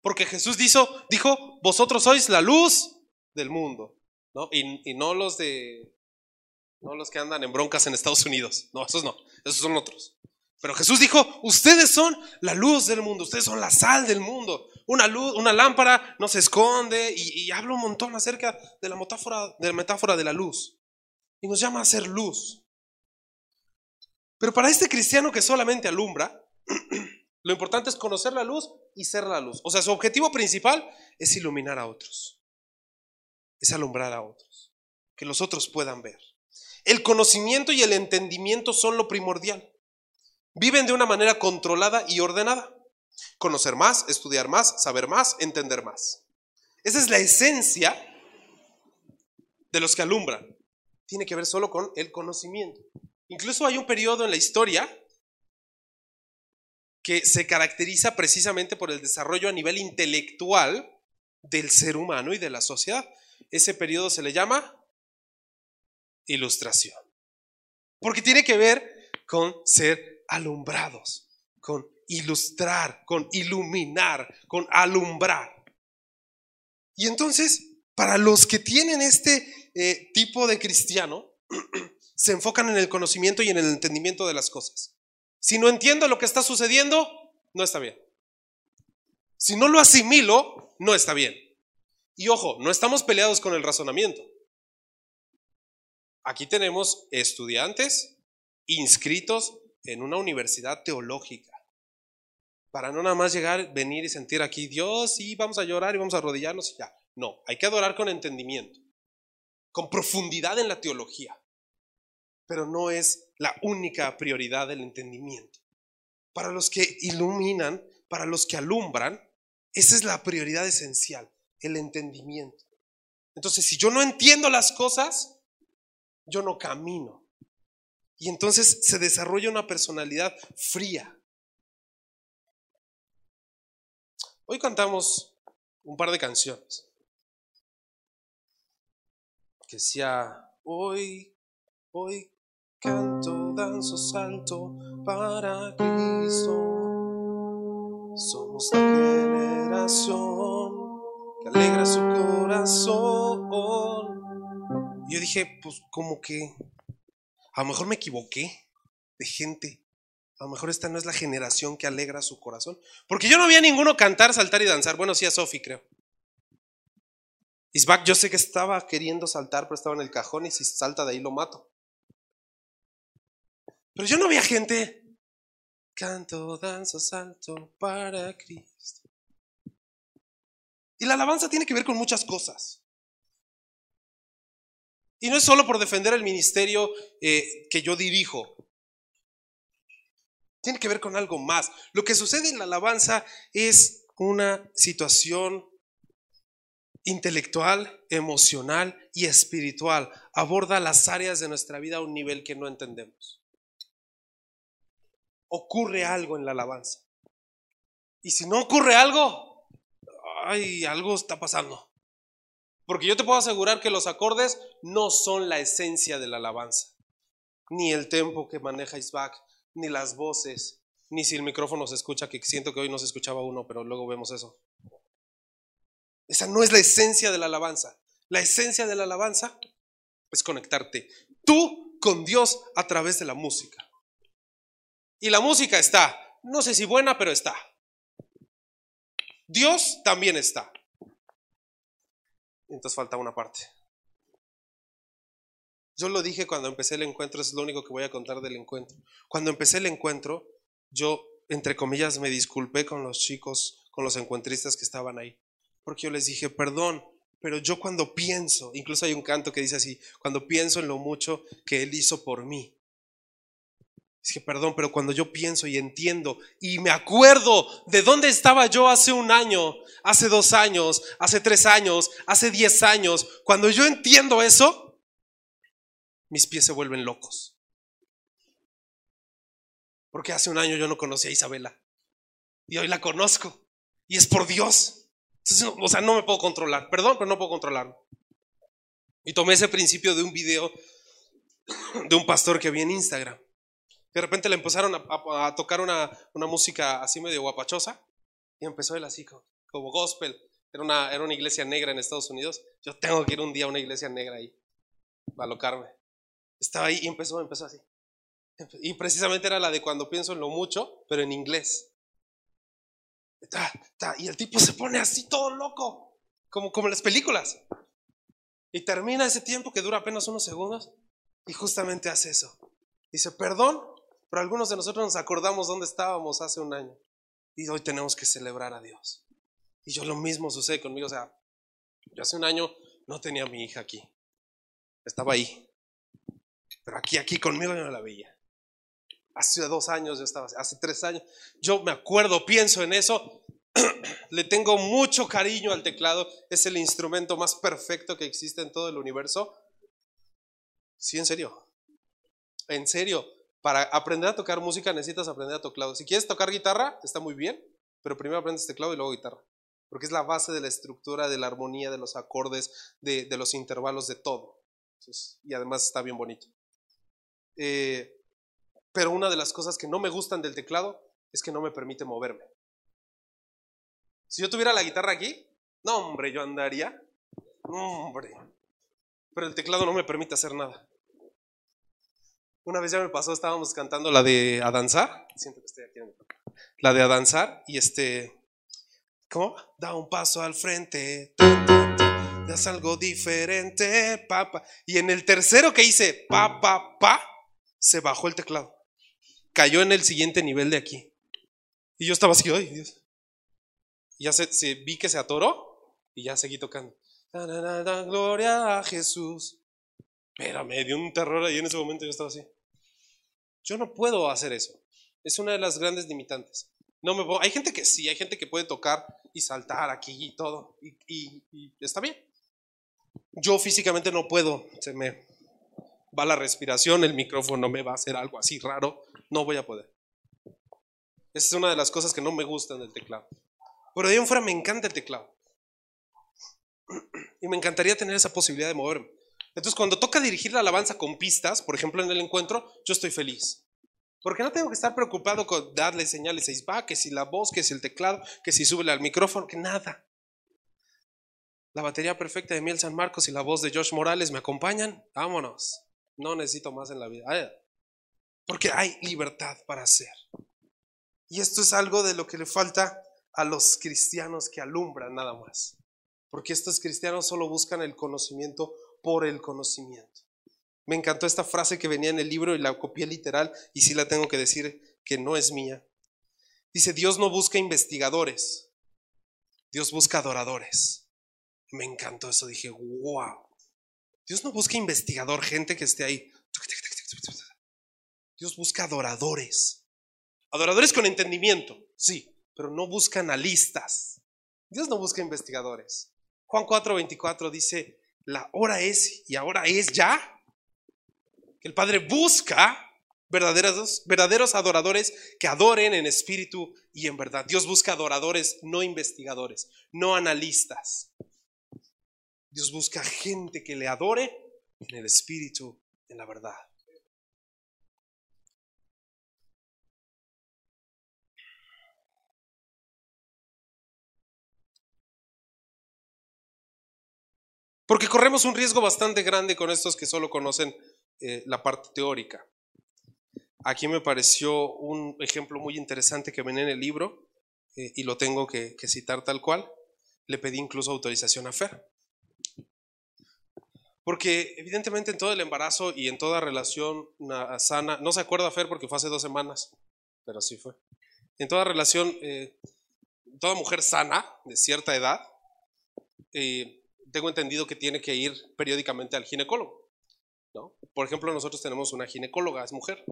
porque Jesús dijo, dijo vosotros sois la luz del mundo. ¿no? Y, y, no los de, no los que andan en broncas en Estados Unidos. No, esos no, esos son otros. Pero Jesús dijo, ustedes son la luz del mundo, ustedes son la sal del mundo. Una luz, una lámpara no se esconde y, habla un montón acerca de la metáfora, de la metáfora de la luz. Y nos llama a ser luz. Pero para este cristiano que solamente alumbra, lo importante es conocer la luz y ser la luz. O sea, su objetivo principal es iluminar a otros. Es alumbrar a otros. Que los otros puedan ver. El conocimiento y el entendimiento son lo primordial. Viven de una manera controlada y ordenada. Conocer más, estudiar más, saber más, entender más. Esa es la esencia de los que alumbran. Tiene que ver solo con el conocimiento. Incluso hay un periodo en la historia que se caracteriza precisamente por el desarrollo a nivel intelectual del ser humano y de la sociedad. Ese periodo se le llama ilustración. Porque tiene que ver con ser alumbrados, con ilustrar, con iluminar, con alumbrar. Y entonces, para los que tienen este eh, tipo de cristiano, se enfocan en el conocimiento y en el entendimiento de las cosas. Si no entiendo lo que está sucediendo, no está bien. Si no lo asimilo, no está bien. Y ojo, no estamos peleados con el razonamiento. Aquí tenemos estudiantes inscritos en una universidad teológica. Para no nada más llegar, venir y sentir aquí, Dios, y vamos a llorar y vamos a arrodillarnos y ya. No, hay que adorar con entendimiento, con profundidad en la teología pero no es la única prioridad del entendimiento. Para los que iluminan, para los que alumbran, esa es la prioridad esencial, el entendimiento. Entonces, si yo no entiendo las cosas, yo no camino. Y entonces se desarrolla una personalidad fría. Hoy cantamos un par de canciones. Que sea hoy, hoy Canto, danzo, salto para Cristo. Somos la generación que alegra su corazón. Yo dije, pues como que a lo mejor me equivoqué de gente. A lo mejor esta no es la generación que alegra su corazón. Porque yo no vi a ninguno cantar, saltar y danzar. Bueno, sí a Sofi, creo. Isbak, yo sé que estaba queriendo saltar, pero estaba en el cajón y si salta de ahí lo mato. Pero yo no había gente. Canto, danzo, salto para Cristo. Y la alabanza tiene que ver con muchas cosas. Y no es solo por defender el ministerio eh, que yo dirijo. Tiene que ver con algo más. Lo que sucede en la alabanza es una situación intelectual, emocional y espiritual. Aborda las áreas de nuestra vida a un nivel que no entendemos ocurre algo en la alabanza. Y si no ocurre algo, ay, algo está pasando. Porque yo te puedo asegurar que los acordes no son la esencia de la alabanza. Ni el tempo que maneja Isbak, ni las voces, ni si el micrófono se escucha, que siento que hoy no se escuchaba uno, pero luego vemos eso. Esa no es la esencia de la alabanza. La esencia de la alabanza es conectarte tú con Dios a través de la música. Y la música está, no sé si buena, pero está. Dios también está. Entonces falta una parte. Yo lo dije cuando empecé el encuentro, es lo único que voy a contar del encuentro. Cuando empecé el encuentro, yo, entre comillas, me disculpé con los chicos, con los encuentristas que estaban ahí. Porque yo les dije, perdón, Pero yo cuando pienso, incluso hay un canto que dice así, cuando pienso en lo mucho que Él hizo por mí. Que perdón, pero cuando yo pienso y entiendo y me acuerdo de dónde estaba yo hace un año, hace dos años, hace tres años, hace diez años, cuando yo entiendo eso, mis pies se vuelven locos. Porque hace un año yo no conocía a Isabela y hoy la conozco y es por Dios o sea, no me puedo controlar. Perdón, pero no puedo controlarlo. Y tomé ese principio de un video de un pastor que vi en Instagram. De repente le empezaron a, tocar una, música así medio guapachosa y empezó él así como, gospel. Era una, era una iglesia negra en Estados Unidos. Yo tengo que ir un día a una iglesia negra ahí, para alocarme. Estaba ahí y empezó, empezó así. Y precisamente era la de cuando pienso en lo mucho, pero en inglés y el tipo se pone así todo loco, como, como en las películas. Y termina ese tiempo que dura apenas unos segundos y justamente hace eso. Dice, perdón, pero algunos de nosotros nos acordamos dónde estábamos hace un año y hoy tenemos que celebrar a Dios. Y yo lo mismo sucede conmigo, o sea, yo hace un año no tenía a mi hija aquí, estaba ahí, pero aquí, aquí conmigo yo no la veía hace dos años yo estaba, hace tres años. Yo me acuerdo, pienso en eso. Le tengo mucho cariño al teclado. Es el instrumento más perfecto que existe en todo el universo. Sí, en serio. En serio. Para aprender a tocar música necesitas aprender a teclado. Si quieres tocar guitarra, está muy bien, pero primero aprendes teclado y luego guitarra. Porque es la base de la estructura, de la armonía, de los acordes, de, los intervalos, de todo. y además está bien bonito. Eh, pero una de las cosas que no me gustan del teclado es que no me permite moverme. Si yo tuviera la guitarra aquí, no hombre, yo andaría. No hombre. Pero el teclado no me permite hacer nada. Una vez ya me pasó, estábamos cantando la de A Danzar. Siento que estoy aquí en La de A Danzar y este. ¿Cómo? Da un paso al frente. Das algo diferente, papá. Y en el tercero que hice, pa, pa, pa, se bajó el teclado cayó en el siguiente nivel de aquí. Y yo estaba así, ay Dios. Y ya se, vi que se atoró y ya seguí tocando. gloria a Jesús. Pero me dio un terror ahí en ese momento yo estaba así. Yo no puedo hacer eso. Es una de las grandes limitantes. No me hay gente que sí, hay gente que puede tocar y saltar aquí y todo. Y, y está bien. Yo físicamente no puedo. Se me va la respiración, el micrófono me va a hacer algo así raro no voy a poder. Esa es una de las cosas que no me gustan del teclado. Pero de ahí en fuera me encanta el teclado. Y me encantaría tener esa posibilidad de moverme. Entonces, cuando toca dirigir la alabanza con pistas, por ejemplo en el encuentro, yo estoy feliz. Porque no tengo que estar preocupado con darle señales a va, que si la voz, que si el teclado, que si sube al micrófono, que nada. La batería perfecta de Miel San Marcos y la voz de Josh Morales me acompañan. Vámonos. No necesito más en la vida. Porque hay libertad para hacer. Y esto es algo de lo que le falta a los cristianos que alumbran nada más. Porque estos cristianos solo buscan el conocimiento por el conocimiento. Me encantó esta frase que venía en el libro y la copié literal y sí la tengo que decir que no es mía. Dice, Dios no busca investigadores, Dios busca adoradores. Me encantó eso, dije, wow. Dios no busca investigador, gente que esté ahí Dios busca adoradores. Adoradores con entendimiento, sí, pero no busca analistas. Dios no busca investigadores. Juan 4:24 dice, la hora es y ahora es ya que el Padre busca verdaderos, verdaderos adoradores que adoren en espíritu y en verdad. Dios busca adoradores, no investigadores, no analistas. Dios busca gente que le adore en el espíritu, en la verdad. Porque corremos un riesgo bastante grande con estos que solo conocen eh, la parte teórica. Aquí me pareció un ejemplo muy interesante que ven en el libro eh, y lo tengo que, citar tal cual. Le pedí incluso autorización a Fer. Porque evidentemente en todo el embarazo y en toda relación sana, no se acuerda Fer porque fue hace dos semanas, pero sí fue. En toda relación, eh, toda mujer sana de cierta edad, tengo entendido que tiene que ir periódicamente al ginecólogo. ¿no? Por ejemplo, nosotros tenemos una ginecóloga, es mujer.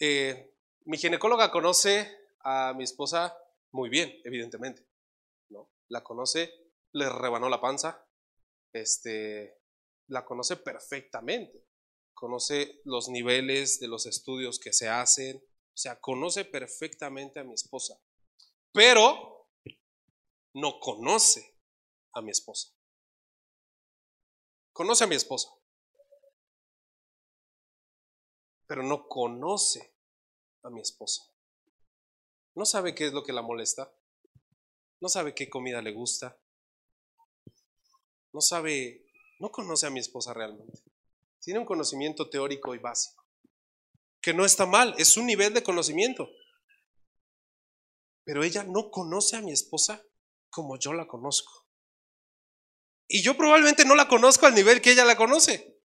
Eh, mi ginecóloga conoce a mi esposa muy bien, evidentemente. ¿no? La conoce, le rebanó la panza, este, la conoce perfectamente. Conoce los niveles de los estudios que se hacen, o sea, conoce perfectamente a mi esposa. Pero no conoce a mi esposa. Conoce a mi esposa, pero no conoce a mi esposa. No sabe qué es lo que la molesta. No sabe qué comida le gusta. No sabe, no conoce a mi esposa realmente. Tiene un conocimiento teórico y básico. Que no está mal, es un nivel de conocimiento. Pero ella no conoce a mi esposa como yo la conozco. Y yo probablemente no la conozco al nivel que ella la conoce.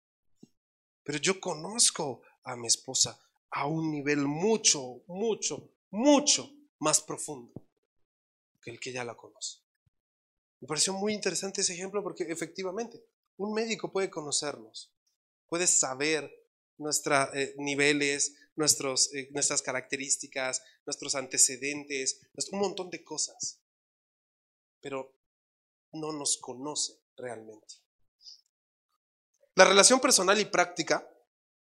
Pero yo conozco a mi esposa a un nivel mucho, mucho, mucho más profundo que el que ya la conoce. Me pareció muy interesante ese ejemplo porque efectivamente un médico puede conocernos, puede saber nuestros eh, niveles, nuestros, eh, nuestras características, nuestros antecedentes, un montón de cosas, pero no nos conoce realmente. La relación personal y práctica,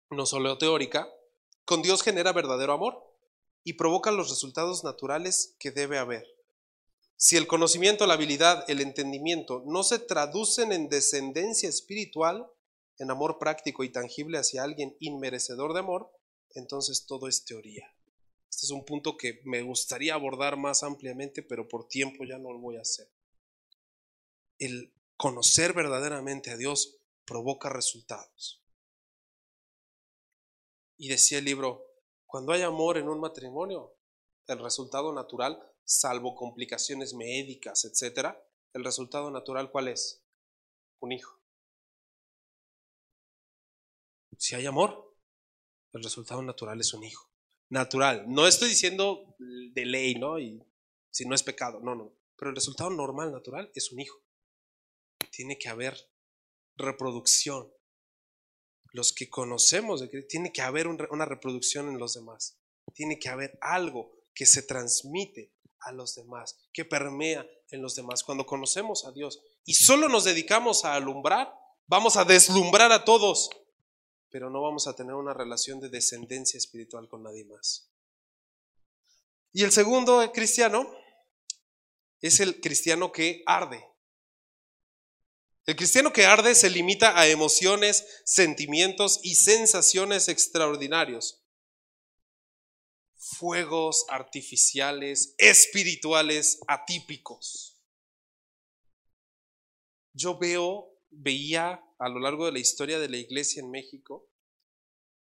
no solo teórica, con Dios genera verdadero amor y provoca los resultados naturales que debe haber. Si el conocimiento, la habilidad, el entendimiento no se traducen en descendencia espiritual, en amor práctico y tangible hacia alguien inmerecedor de amor, entonces todo es teoría. Este es un punto que me gustaría abordar más ampliamente, pero por tiempo ya no lo voy a hacer. El conocer verdaderamente a Dios provoca resultados. Y decía el libro, cuando hay amor en un matrimonio, el resultado natural, salvo complicaciones médicas, etcétera, el resultado natural ¿cuál es? Un hijo. Si hay amor, el resultado natural es un hijo. Natural. No estoy diciendo de ley, ¿no? Y si no es pecado, no, no. Pero el resultado normal, natural, es un hijo. Tiene que haber reproducción los que conocemos tiene que haber una reproducción en los demás. Tiene que haber algo que se transmite a los demás, que permea en los demás. Cuando conocemos a Dios y solo nos dedicamos a alumbrar, vamos a deslumbrar a todos, pero no vamos a tener una relación de descendencia espiritual con nadie más. Y el segundo cristiano es el cristiano que arde. El cristiano que arde se limita a emociones, sentimientos y sensaciones extraordinarios. Fuegos artificiales, espirituales, atípicos. Yo veo, veía a lo largo de la historia de la iglesia en México,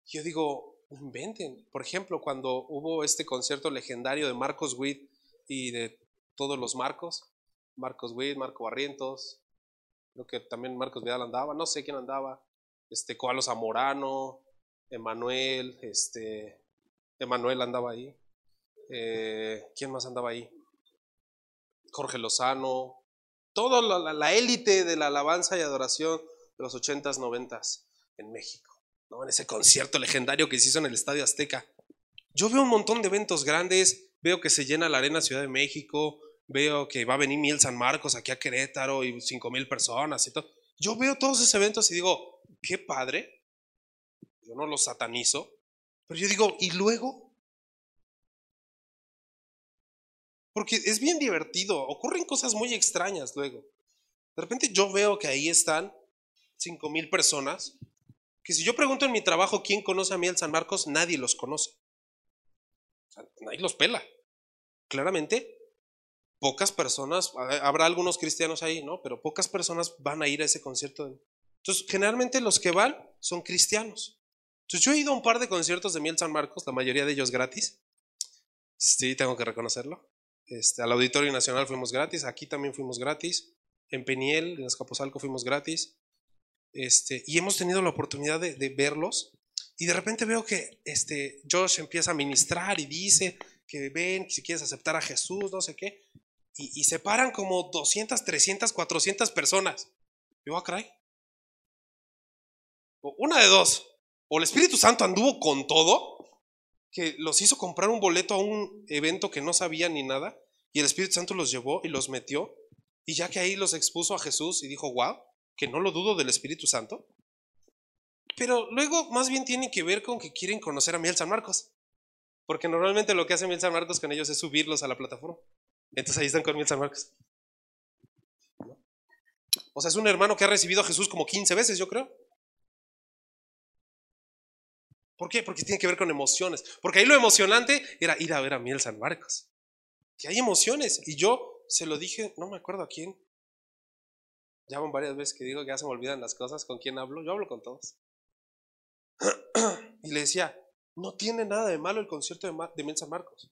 yo digo, inventen. Por ejemplo, cuando hubo este concierto legendario de Marcos Witt y de todos los Marcos, Marcos Witt, Marco Barrientos, creo que también Marcos Vidal andaba, no sé quién andaba, este, Coalo Zamorano, Emanuel, este, Emanuel andaba ahí, eh, ¿quién más andaba ahí? Jorge Lozano, toda la élite de la alabanza y adoración de los 80s, 90s en México, ¿no? en ese concierto legendario que se hizo en el Estadio Azteca. Yo veo un montón de eventos grandes, veo que se llena la Arena Ciudad de México, veo que va a venir Miel San Marcos aquí a Querétaro y cinco mil personas y. Yo veo todos esos eventos y digo, qué padre. Yo no los satanizo, pero yo digo, ¿y luego? Porque es bien divertido, ocurren cosas muy extrañas luego. De repente yo veo que ahí están cinco mil personas, que si yo pregunto en mi trabajo quién conoce a Miel San Marcos, nadie los conoce. nadie los pela. Claramente pocas personas, habrá algunos cristianos ahí, ¿no? Pero pocas personas van a ir a ese concierto. Entonces, generalmente los que van son cristianos. Entonces, yo he ido a un par de conciertos de Miel San Marcos, la mayoría de ellos gratis. Sí, tengo que reconocerlo. Este, al Auditorio Nacional fuimos gratis, aquí también fuimos gratis, en Peniel, en Escaposalco fuimos gratis. Este, y hemos tenido la oportunidad de, verlos. Y de repente veo que este, Josh empieza a ministrar y dice que ven, si quieres aceptar a Jesús, no sé qué. Y, se paran como 200, 300, 400 personas. Yo, a ah, caray. Una de dos. O el Espíritu Santo anduvo con todo, que los hizo comprar un boleto a un evento que no sabían ni nada, y el Espíritu Santo los llevó y los metió, y ya que ahí los expuso a Jesús y dijo, wow, que no lo dudo del Espíritu Santo. Pero luego más bien tiene que ver con que quieren conocer a Miel San Marcos. Porque normalmente lo que hace Miel San Marcos con ellos es subirlos a la plataforma. Entonces ahí están con Miel San Marcos. O sea, es un hermano que ha recibido a Jesús como 15 veces, yo creo. ¿Por qué? Porque tiene que ver con emociones. Porque ahí lo emocionante era ir a ver a Miel San Marcos. Que hay emociones. Y yo se lo dije, no me acuerdo a quién. Ya van varias veces que digo que ya se me olvidan las cosas. ¿Con quién hablo? Yo hablo con todos. y le decía, no tiene nada de malo el concierto de, de Miel San Marcos.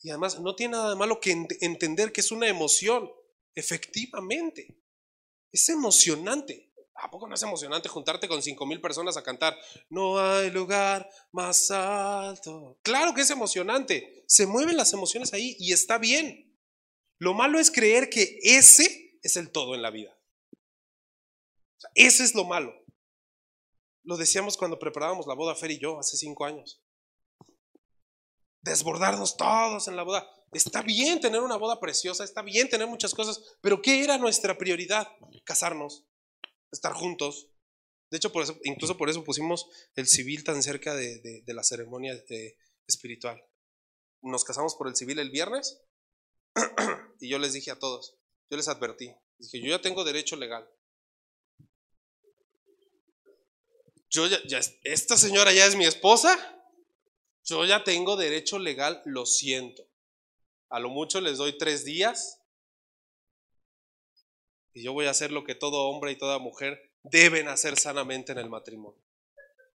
Y además no tiene nada de malo que entender que es una emoción. Efectivamente. Es emocionante. ¿A poco no es emocionante juntarte con cinco mil personas a cantar? No hay lugar más alto. Claro que es emocionante. Se mueven las emociones ahí y está bien. Lo malo es creer que ese es el todo en la vida. ese es lo malo. Lo decíamos cuando preparábamos la boda Fer y yo hace cinco años desbordarnos todos en la boda. Está bien tener una boda preciosa, está bien tener muchas cosas, pero ¿qué era nuestra prioridad? Casarnos, estar juntos. De hecho, por eso, incluso por eso pusimos el civil tan cerca de, la ceremonia eh, espiritual. Nos casamos por el civil el viernes y yo les dije a todos, yo les advertí, dije, yo ya tengo derecho legal. Yo ya, esta señora ya es mi esposa, yo ya tengo derecho legal, lo siento. A lo mucho les doy tres días y yo voy a hacer lo que todo hombre y toda mujer deben hacer sanamente en el matrimonio.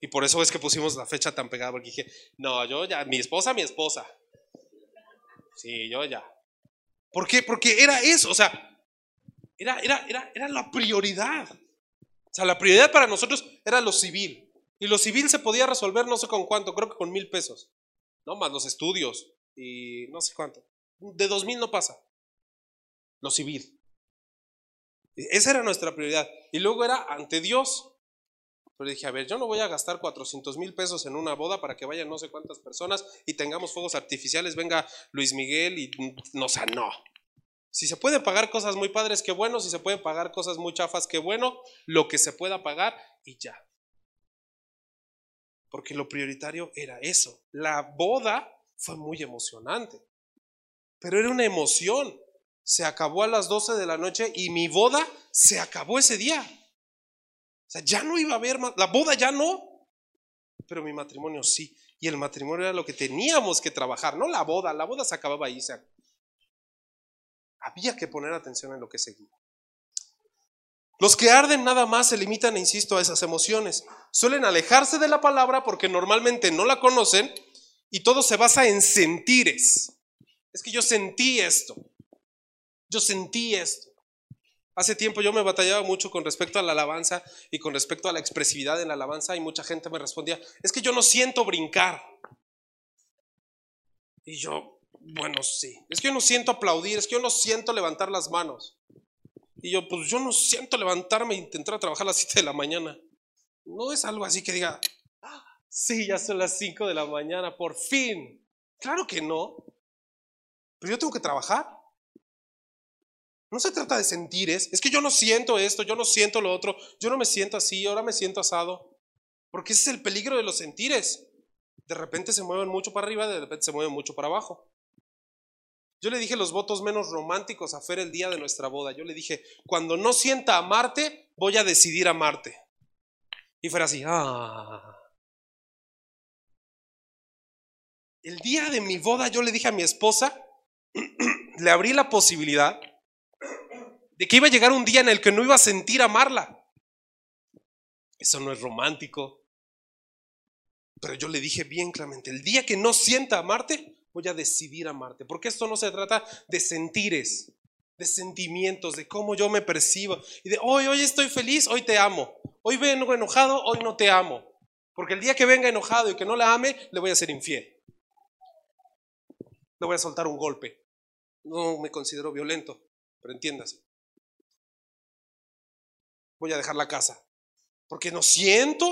Y por eso es que pusimos la fecha tan pegada, porque dije, no, yo ya, mi esposa, mi esposa. Sí, yo ya. ¿Por qué? Porque era eso, o sea, era, era, era, era la prioridad. O sea, la prioridad para nosotros era lo civil. Y lo civil se podía resolver no sé con cuánto, creo que con mil pesos. No más los estudios y no sé cuánto. De dos mil no pasa. Lo civil. Esa era nuestra prioridad. Y luego era ante Dios. Pero dije, a ver, yo no voy a gastar 400 mil pesos en una boda para que vayan no sé cuántas personas y tengamos fuegos artificiales, venga Luis Miguel y no, o no. Si se pueden pagar cosas muy padres, qué bueno. Si se pueden pagar cosas muy chafas, qué bueno. Lo que se pueda pagar y ya porque lo prioritario era eso. La boda fue muy emocionante, pero era una emoción. Se acabó a las 12 de la noche y mi boda se acabó ese día. O sea, ya no iba a haber más, la boda ya no, pero mi matrimonio sí. Y el matrimonio era lo que teníamos que trabajar, no la boda, la boda se acababa ahí. había que poner atención en lo que seguía. Los que arden nada más se limitan, insisto, a esas emociones. Suelen alejarse de la palabra porque normalmente no la conocen y todo se basa en sentires. Es que yo sentí esto. Yo sentí esto. Hace tiempo yo me batallaba mucho con respecto a la alabanza y con respecto a la expresividad en la alabanza y mucha gente me respondía, es que yo no siento brincar. Y yo, bueno, sí. Es que yo no siento aplaudir, es que yo no siento levantar las manos. Y yo, pues yo no siento levantarme e intentar trabajar a las 7 de la mañana. No es algo así que diga, ah, sí, ya son las 5 de la mañana, por fin. Claro que no. Pero yo tengo que trabajar. No se trata de sentir, es, es que yo no siento esto, yo no siento lo otro, yo no me siento así, ahora me siento asado. Porque ese es el peligro de los sentires. De repente se mueven mucho para arriba, de repente se mueven mucho para abajo. Yo le dije los votos menos románticos a Fer el día de nuestra boda. Yo le dije, cuando no sienta amarte, voy a decidir amarte. Y Fer así, ah. El día de mi boda yo le dije a mi esposa, le abrí la posibilidad de que iba a llegar un día en el que no iba a sentir amarla. Eso no es romántico. Pero yo le dije bien claramente, el día que no sienta amarte, voy a decidir amarte. Porque esto no se trata de sentires, de sentimientos, de cómo yo me percibo. Y de hoy, hoy estoy feliz, hoy te amo. Hoy vengo enojado, hoy no te amo. Porque el día que venga enojado y que no la ame, le voy a ser infiel. Le voy a soltar un golpe. No me considero violento, pero entiéndase. Voy a dejar la casa porque no siento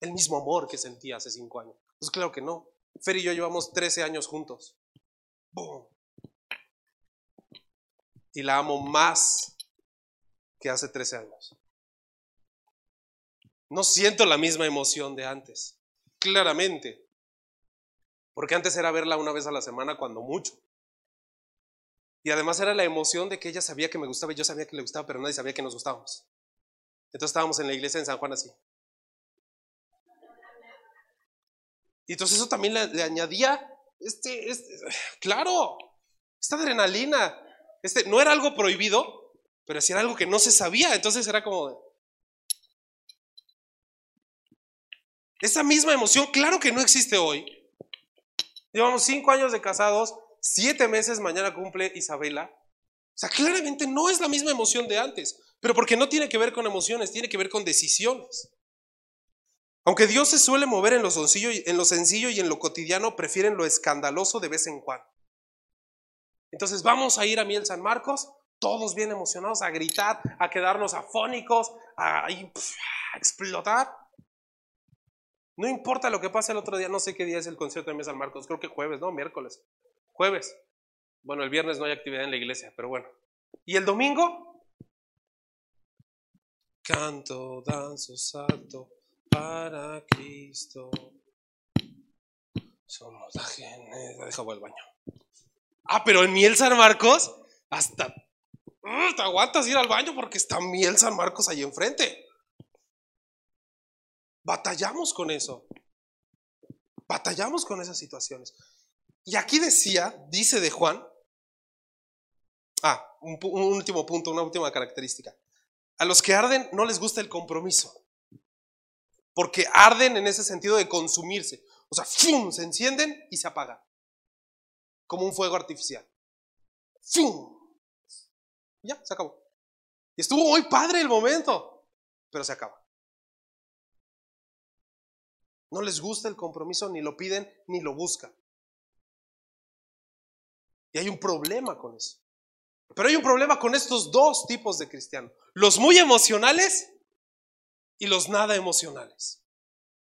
el mismo amor que sentía hace cinco años. Pues claro que no. Fer y yo llevamos 13 años juntos. Y la amo más que hace 13 años. No siento la misma emoción de antes, claramente. Porque antes era verla una vez a la semana cuando mucho. Y además era la emoción de que ella sabía que me gustaba y yo sabía que le gustaba, pero nadie sabía que nos gustábamos. Entonces estábamos en la iglesia en San Juan así. Y entonces eso también le, añadía, este, este, claro, esta adrenalina. Este, no era algo prohibido, pero sí era algo que no se sabía. Entonces era como... Esa misma emoción, claro que no existe hoy. Llevamos cinco años de casados, siete meses, mañana cumple Isabela. O sea, claramente no es la misma emoción de antes, pero porque no tiene que ver con emociones, tiene que ver con decisiones. Aunque Dios se suele mover en lo, sencillo, en lo sencillo y en lo cotidiano, prefieren lo escandaloso de vez en cuando. Entonces vamos a ir a Miel San Marcos, todos bien emocionados, a gritar, a quedarnos afónicos, a, a explotar. No importa lo que pase el otro día, no sé qué día es el concierto de Miel San Marcos, creo que jueves, ¿no? Miércoles. Jueves. Bueno, el viernes no hay actividad en la iglesia, pero bueno. ¿Y el domingo? Canto, danzo, salto, para Cristo. Somos la gente. Deja voy al baño. Ah, pero en Miel San Marcos, hasta. Mm, te aguantas ir al baño porque está Miel San Marcos ahí enfrente. Batallamos con eso. Batallamos con esas situaciones. Y aquí decía, dice de Juan. Ah, un último punto, una última característica. A los que arden no les gusta el compromiso porque arden en ese sentido de consumirse. O sea, ¡fum! se encienden y se apagan, como un fuego artificial. ¡Fum! Ya, se acabó. Y estuvo muy padre el momento, pero se acaba. No les gusta el compromiso, ni lo piden, ni lo buscan. Y hay un problema con eso. Pero hay un problema con estos dos tipos de cristianos. Los muy emocionales y los nada emocionales.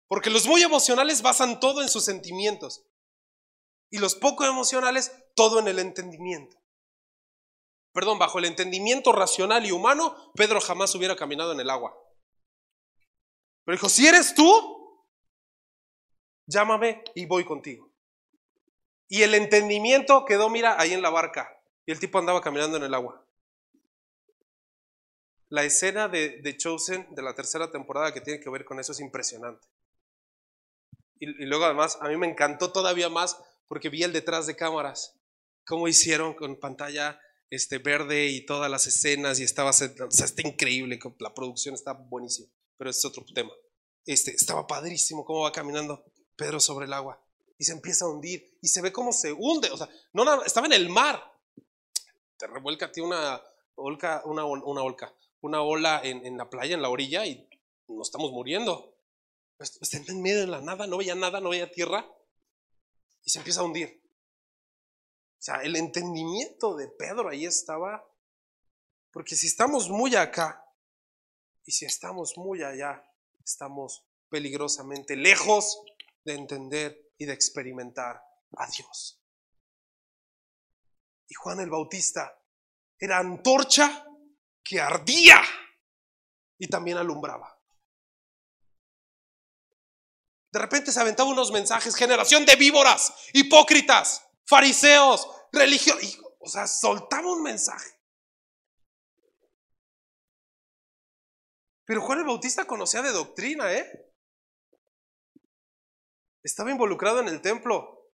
Porque los muy emocionales basan todo en sus sentimientos y los poco emocionales todo en el entendimiento. Perdón, bajo el entendimiento racional y humano, Pedro jamás hubiera caminado en el agua. Pero dijo, si eres tú, llámame y voy contigo. Y el entendimiento quedó, mira, ahí en la barca. Y el tipo andaba caminando en el agua la escena de, Chosen de la tercera temporada que tiene que ver con eso es impresionante. Y, luego además a mí me encantó todavía más porque vi el detrás de cámaras, cómo hicieron con pantalla este, verde y todas las escenas y estaba, o sea, está increíble, la producción está buenísima, pero es otro tema. Este, estaba padrísimo cómo va caminando Pedro sobre el agua y se empieza a hundir y se ve cómo se hunde, o sea, no, estaba en el mar. Te revuelca a ti una, olca, una, una olca, una ola en, la playa, en la orilla, y nos estamos muriendo. Está pues, en medio de la nada, no veía nada, no veía tierra, y se empieza a hundir. O sea, el entendimiento de Pedro ahí estaba, porque si estamos muy acá, y si estamos muy allá, estamos peligrosamente lejos de entender y de experimentar a Dios. Y Juan el Bautista era antorcha que ardía y también alumbraba. De repente se aventaba unos mensajes, generación de víboras, hipócritas, fariseos, religiosos. O sea, soltaba un mensaje. Pero Juan el Bautista conocía de doctrina, ¿eh? Estaba involucrado en el templo.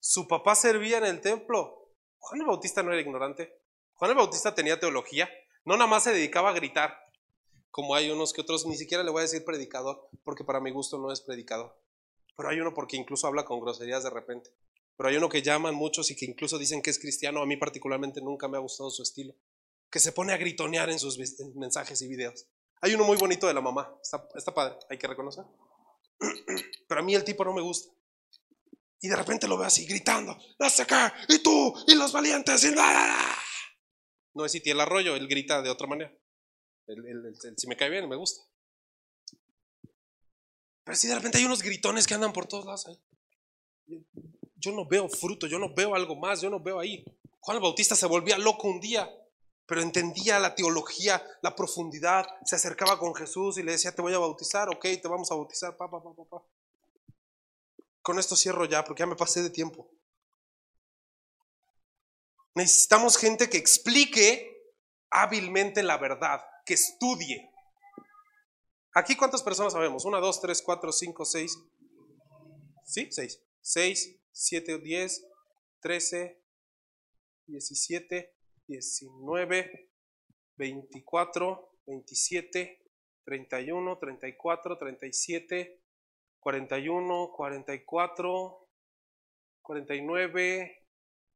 Su papá servía en el templo. Juan el Bautista no era ignorante. Juan el Bautista tenía teología. No nada más se dedicaba a gritar, como hay unos que otros, ni siquiera le voy a decir predicador, porque para mi gusto no es predicador. Pero hay uno porque incluso habla con groserías de repente. Pero hay uno que llaman muchos y que incluso dicen que es cristiano. A mí particularmente nunca me ha gustado su estilo. Que se pone a gritonear en sus mensajes y videos. Hay uno muy bonito de la mamá. Está, padre, hay que reconocer. Pero a mí el tipo no me gusta. Y de repente lo veo así gritando, no sé qué, y tú, y los valientes, y No es Iti el arroyo, él grita de otra manera. si me cae bien, me gusta. Pero si de repente hay unos gritones que andan por todos lados ahí. Yo no veo fruto, yo no veo algo más, yo no veo ahí. Juan el Bautista se volvía loco un día, pero entendía la teología, la profundidad, se acercaba con Jesús y le decía, te voy a bautizar, ok, te vamos a bautizar, pa, pa, pa, pa. Con esto cierro ya, porque ya me pasé de tiempo. Necesitamos gente que explique hábilmente la verdad, que estudie. Aquí cuántas personas sabemos? Una, dos, tres, cuatro, cinco, seis. ¿Sí? Seis. Seis, siete, diez, trece, 17, 19, 24, 27, 31, 34, 37, 41, 44, 49,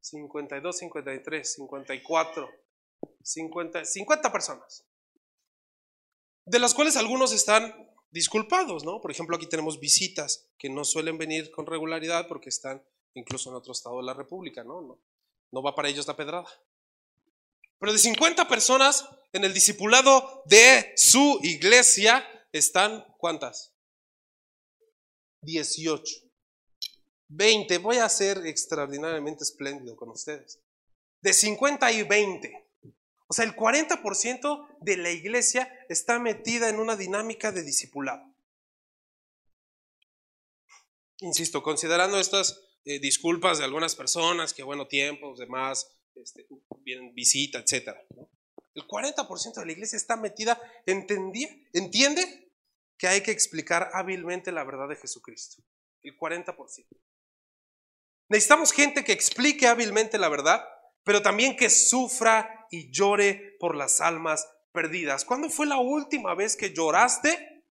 52, 53, 54, 50, 50 personas. De las cuales algunos están disculpados, ¿no? Por ejemplo, aquí tenemos visitas que no suelen venir con regularidad porque están incluso en otro estado de la República, ¿no? no no va para ellos la pedrada. Pero de 50 personas en el discipulado de su iglesia están ¿cuántas? 18. 20. Voy a ser extraordinariamente espléndido con ustedes. De 50 y 20. O sea, el 40% de la iglesia está metida en una dinámica de discipulado. Insisto, considerando estas eh, disculpas de algunas personas, que bueno, tiempos, demás, este, vienen visita, etc. El 40% de la iglesia está metida, entiende que hay que explicar hábilmente la verdad de Jesucristo. El 40%. Necesitamos gente que explique hábilmente la verdad, pero también que sufra y llore por las almas perdidas. ¿Cuándo fue la última vez que lloraste?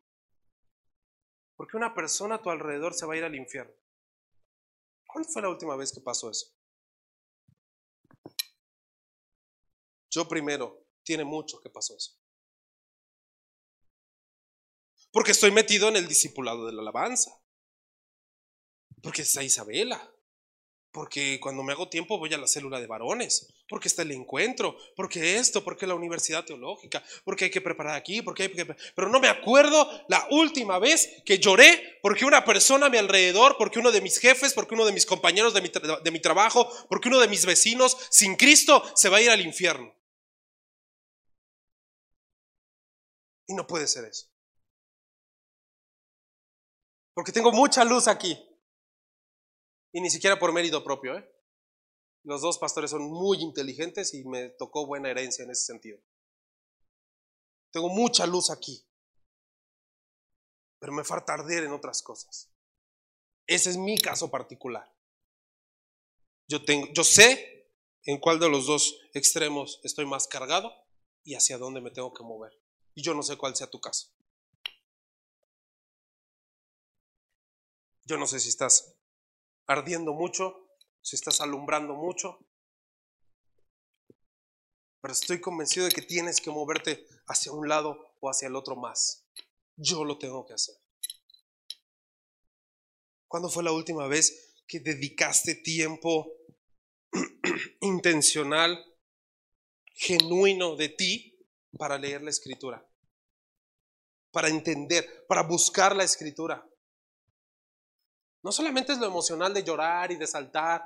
Porque una persona a tu alrededor se va a ir al infierno. ¿Cuándo fue la última vez que pasó eso? Yo primero, tiene mucho que pasó eso. Porque estoy metido en el discipulado de la alabanza. Porque está Isabela porque cuando me hago tiempo voy a la célula de varones, porque está el encuentro, porque esto, porque la universidad teológica, porque hay que preparar aquí, porque hay que... Pero no me acuerdo la última vez que lloré porque una persona a mi alrededor, porque uno de mis jefes, porque uno de mis compañeros de mi, de mi trabajo, porque uno de mis vecinos, sin Cristo, se va a ir al infierno. Y no puede ser eso. Porque tengo mucha luz aquí. Y ni siquiera por mérito propio. ¿eh? Los dos pastores son muy inteligentes y me tocó buena herencia en ese sentido. Tengo mucha luz aquí, pero me falta arder en otras cosas. Ese es mi caso particular. Yo, tengo, yo sé en cuál de los dos extremos estoy más cargado y hacia dónde me tengo que mover. Y yo no sé cuál sea tu caso. Yo no sé si estás ardiendo mucho, si estás alumbrando mucho. Pero estoy convencido de que tienes que moverte hacia un lado o hacia el otro más. Yo lo tengo que hacer. ¿Cuándo fue la última vez que dedicaste tiempo intencional, genuino de ti para leer la escritura? Para entender, para buscar la escritura. No solamente es lo emocional de llorar y de saltar.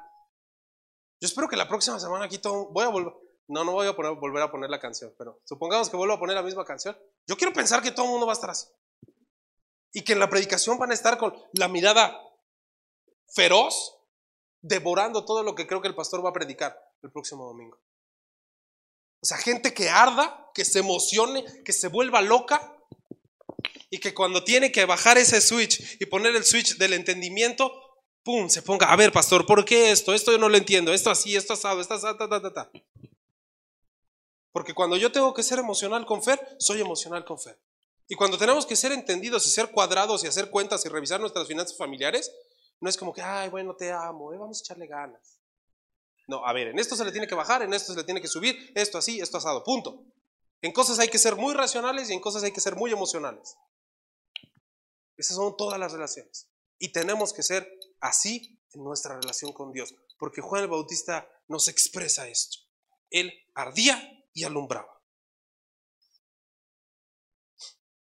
Yo espero que la próxima semana aquí todo, voy a volver, no, no voy a volver a poner la canción, pero supongamos que vuelvo a poner la misma canción. Yo quiero pensar que todo el mundo va a estar así. Y que en la predicación van a estar con la mirada feroz, devorando todo lo que creo que el pastor va a predicar el próximo domingo. O sea, gente que arda, que se emocione, que se vuelva loca y que cuando tiene que bajar ese switch y poner el switch del entendimiento, ¡pum! se ponga, a ver, pastor, ¿por qué esto? Esto yo no lo entiendo, esto así, esto asado, esto asado, ta, ta, ta, Porque cuando yo tengo que ser emocional con Fer, soy emocional con Fer. Y cuando tenemos que ser entendidos y ser cuadrados y hacer cuentas y revisar nuestras finanzas familiares, no es como que, ay, bueno, te amo, eh, vamos a echarle ganas. No, a ver, en esto se le tiene que bajar, en esto se le tiene que subir, esto así, esto asado, punto. En cosas hay que ser muy racionales y en cosas hay que ser muy emocionales. Esas son todas las relaciones. Y tenemos que ser así en nuestra relación con Dios, porque Juan el Bautista nos expresa esto. Él ardía y alumbraba.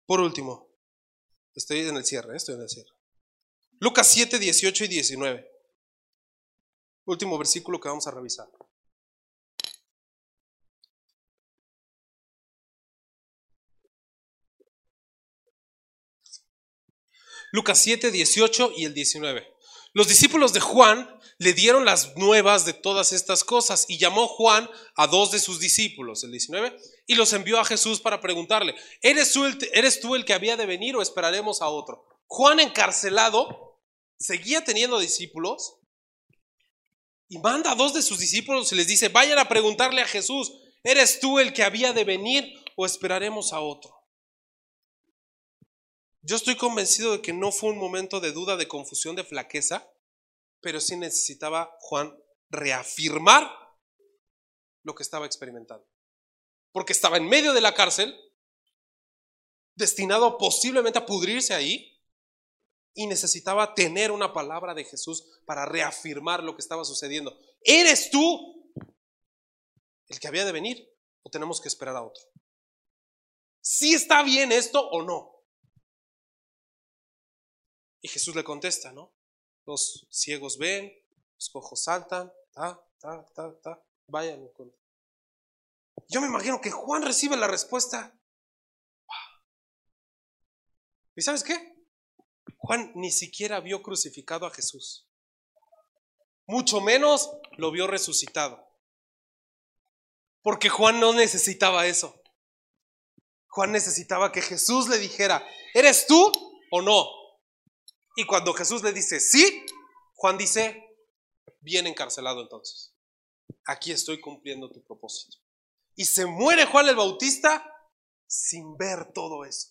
Por último, estoy en el cierre, estoy en el cierre. Lucas 7, 18 y 19. Último versículo que vamos a revisar. Lucas 7, 18 y el 19. Los discípulos de Juan le dieron las nuevas de todas estas cosas y llamó Juan a dos de sus discípulos, el 19, y los envió a Jesús para preguntarle, ¿eres tú, el, ¿eres tú el que había de venir o esperaremos a otro? Juan encarcelado seguía teniendo discípulos y manda a dos de sus discípulos y les dice, vayan a preguntarle a Jesús, ¿eres tú el que había de venir o esperaremos a otro? Yo estoy convencido de que no fue un momento de duda, de confusión, de flaqueza, pero sí necesitaba Juan reafirmar lo que estaba experimentando. Porque estaba en medio de la cárcel, destinado posiblemente a pudrirse ahí, y necesitaba tener una palabra de Jesús para reafirmar lo que estaba sucediendo. ¿Eres tú el que había de venir o tenemos que esperar a otro? ¿Sí está bien esto o no? Y Jesús le contesta, ¿no? Los ciegos ven, los cojos saltan, ta, ta, ta, ta, vayan. Yo me imagino que Juan recibe la respuesta. ¿Y sabes qué? Juan ni siquiera vio crucificado a Jesús. Mucho menos lo vio resucitado. Porque Juan no necesitaba eso. Juan necesitaba que Jesús le dijera, ¿eres tú o no? Y cuando Jesús le dice sí, Juan dice, bien encarcelado entonces. Aquí estoy cumpliendo tu propósito. Y se muere Juan el Bautista sin ver todo eso.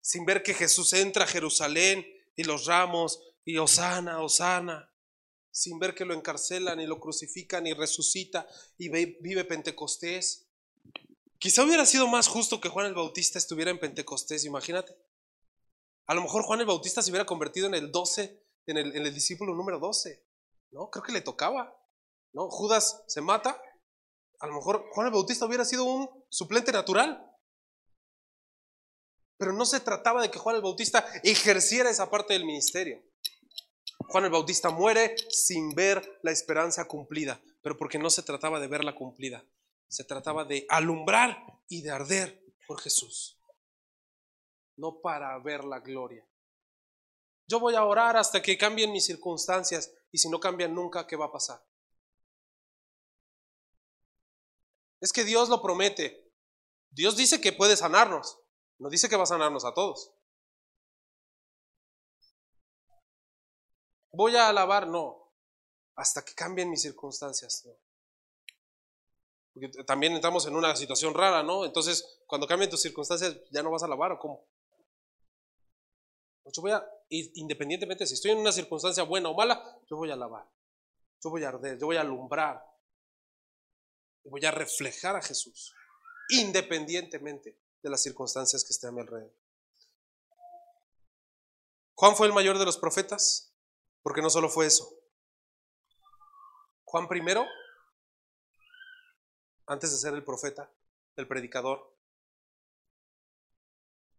Sin ver que Jesús entra a Jerusalén y los ramos y Osana, Osana. Sin ver que lo encarcelan y lo crucifican y resucita y vive Pentecostés. Quizá hubiera sido más justo que Juan el Bautista estuviera en Pentecostés, imagínate. A lo mejor Juan el Bautista se hubiera convertido en el 12, en el, discípulo número 12. ¿No? Creo que le tocaba. ¿No? Judas se mata. A lo mejor Juan el Bautista hubiera sido un suplente natural. Pero no se trataba de que Juan el Bautista ejerciera esa parte del ministerio. Juan el Bautista muere sin ver la esperanza cumplida, pero porque no se trataba de verla cumplida, se trataba de alumbrar y de arder por Jesús no para ver la gloria. Yo voy a orar hasta que cambien mis circunstancias y si no cambian nunca, ¿qué va a pasar? Es que Dios lo promete. Dios dice que puede sanarnos, no dice que va a sanarnos a todos. Voy a alabar, no, hasta que cambien mis circunstancias. Porque también entramos en una situación rara, ¿no? Entonces, cuando cambien tus circunstancias, ¿ya no vas a alabar o cómo? Yo voy a, independientemente si estoy en una circunstancia buena o mala, yo voy a alabar, yo voy a arder, yo voy a alumbrar, voy a reflejar a Jesús, independientemente de las circunstancias que estén a mi alrededor. Juan fue el mayor de los profetas, porque no solo fue eso. Juan primero, antes de ser el profeta, el predicador,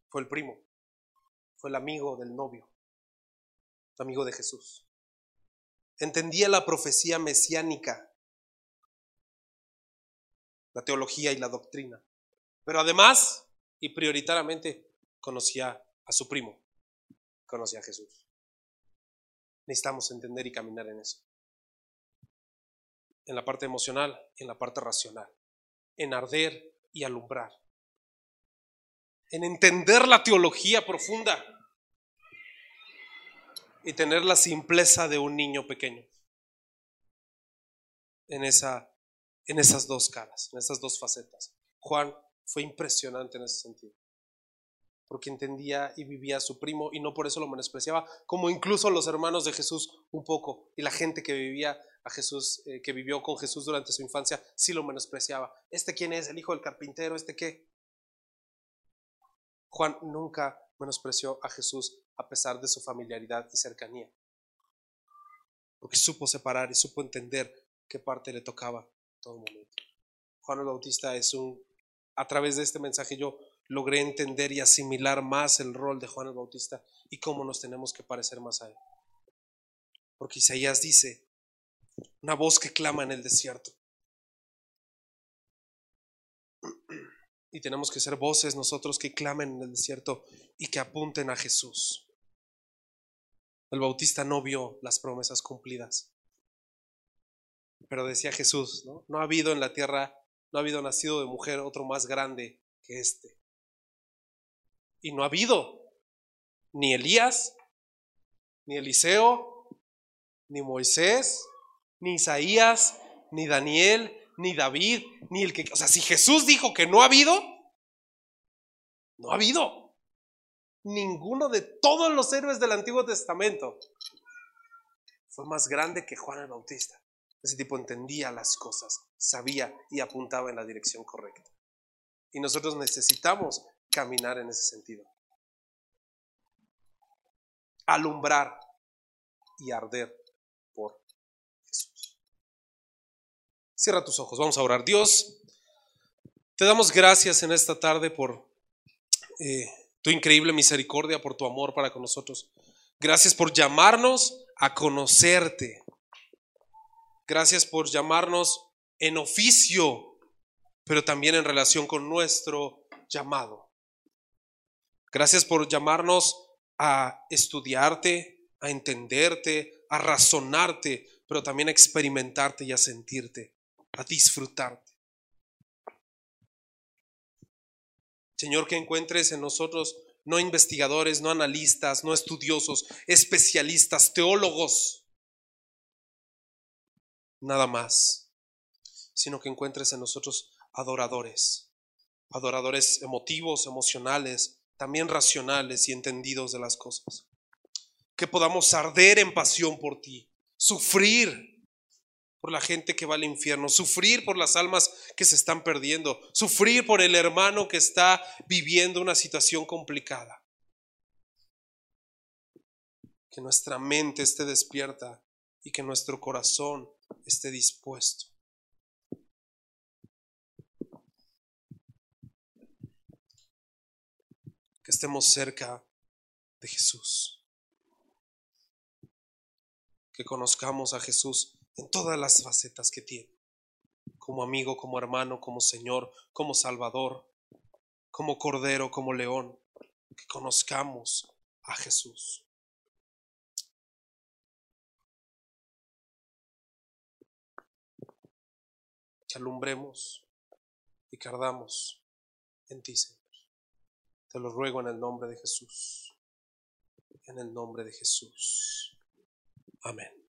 fue el primo fue el amigo del novio, amigo de Jesús. Entendía la profecía mesiánica, la teología y la doctrina, pero además y prioritariamente conocía a su primo, conocía a Jesús. Necesitamos entender y caminar en eso. En la parte emocional en la parte racional. En arder y alumbrar en entender la teología profunda y tener la simpleza de un niño pequeño. En, esa, en esas dos caras, en esas dos facetas. Juan fue impresionante en ese sentido, porque entendía y vivía a su primo y no por eso lo menospreciaba, como incluso los hermanos de Jesús un poco y la gente que vivía a Jesús, eh, que vivió con Jesús durante su infancia, sí lo menospreciaba. ¿Este quién es? ¿El hijo del carpintero? ¿Este qué? Juan nunca menospreció a Jesús a pesar de su familiaridad y cercanía. porque supo separar y supo entender qué parte le tocaba en todo momento. Juan el Bautista es un, a través de este mensaje yo logré entender y asimilar más el rol de Juan el Bautista y cómo nos tenemos que parecer más a él. Porque Isaías dice, una voz que clama en el desierto. Y tenemos que ser voces nosotros que clamen en el desierto y que apunten a Jesús. El Bautista no vio las promesas cumplidas. Pero decía Jesús, ¿no? No ha habido en la tierra, no ha habido nacido de mujer otro más grande que este. Y no ha habido ni Elías, ni Eliseo, ni Moisés, ni Isaías, ni Daniel, ni David, ni el que... O sea, si Jesús dijo que no ha habido, no ha habido. Ninguno de todos los héroes del Antiguo Testamento fue más grande que Juan el Bautista. Ese tipo entendía las cosas, sabía y apuntaba en la dirección correcta. Y nosotros necesitamos caminar en ese sentido. Alumbrar y arder Cierra tus ojos, vamos a orar. Dios, te damos gracias en esta tarde por eh, tu increíble misericordia, por tu amor para con nosotros. Gracias por llamarnos a conocerte. Gracias por llamarnos en oficio, pero también en relación con nuestro llamado. Gracias por llamarnos a estudiarte, a entenderte, a razonarte, pero también a experimentarte y a sentirte, a disfrutarte. Señor, que encuentres en nosotros no investigadores, no analistas, no estudiosos, especialistas, teólogos, nada más, sino que encuentres en nosotros adoradores, adoradores emotivos, emocionales, también racionales y entendidos de las cosas. Que podamos arder en pasión por ti, sufrir por la gente que va al infierno, sufrir por las almas que se están perdiendo, sufrir por el hermano que está viviendo una situación complicada. Que nuestra mente esté despierta y que nuestro corazón esté dispuesto. Que estemos cerca de Jesús. Que conozcamos a Jesús en todas las facetas que tiene, como amigo, como hermano, como Señor, como Salvador, como Cordero, como León, que conozcamos a Jesús. Que alumbremos y cardamos en ti, Señor. Te lo ruego en el nombre de Jesús. En el nombre de Jesús. Amén.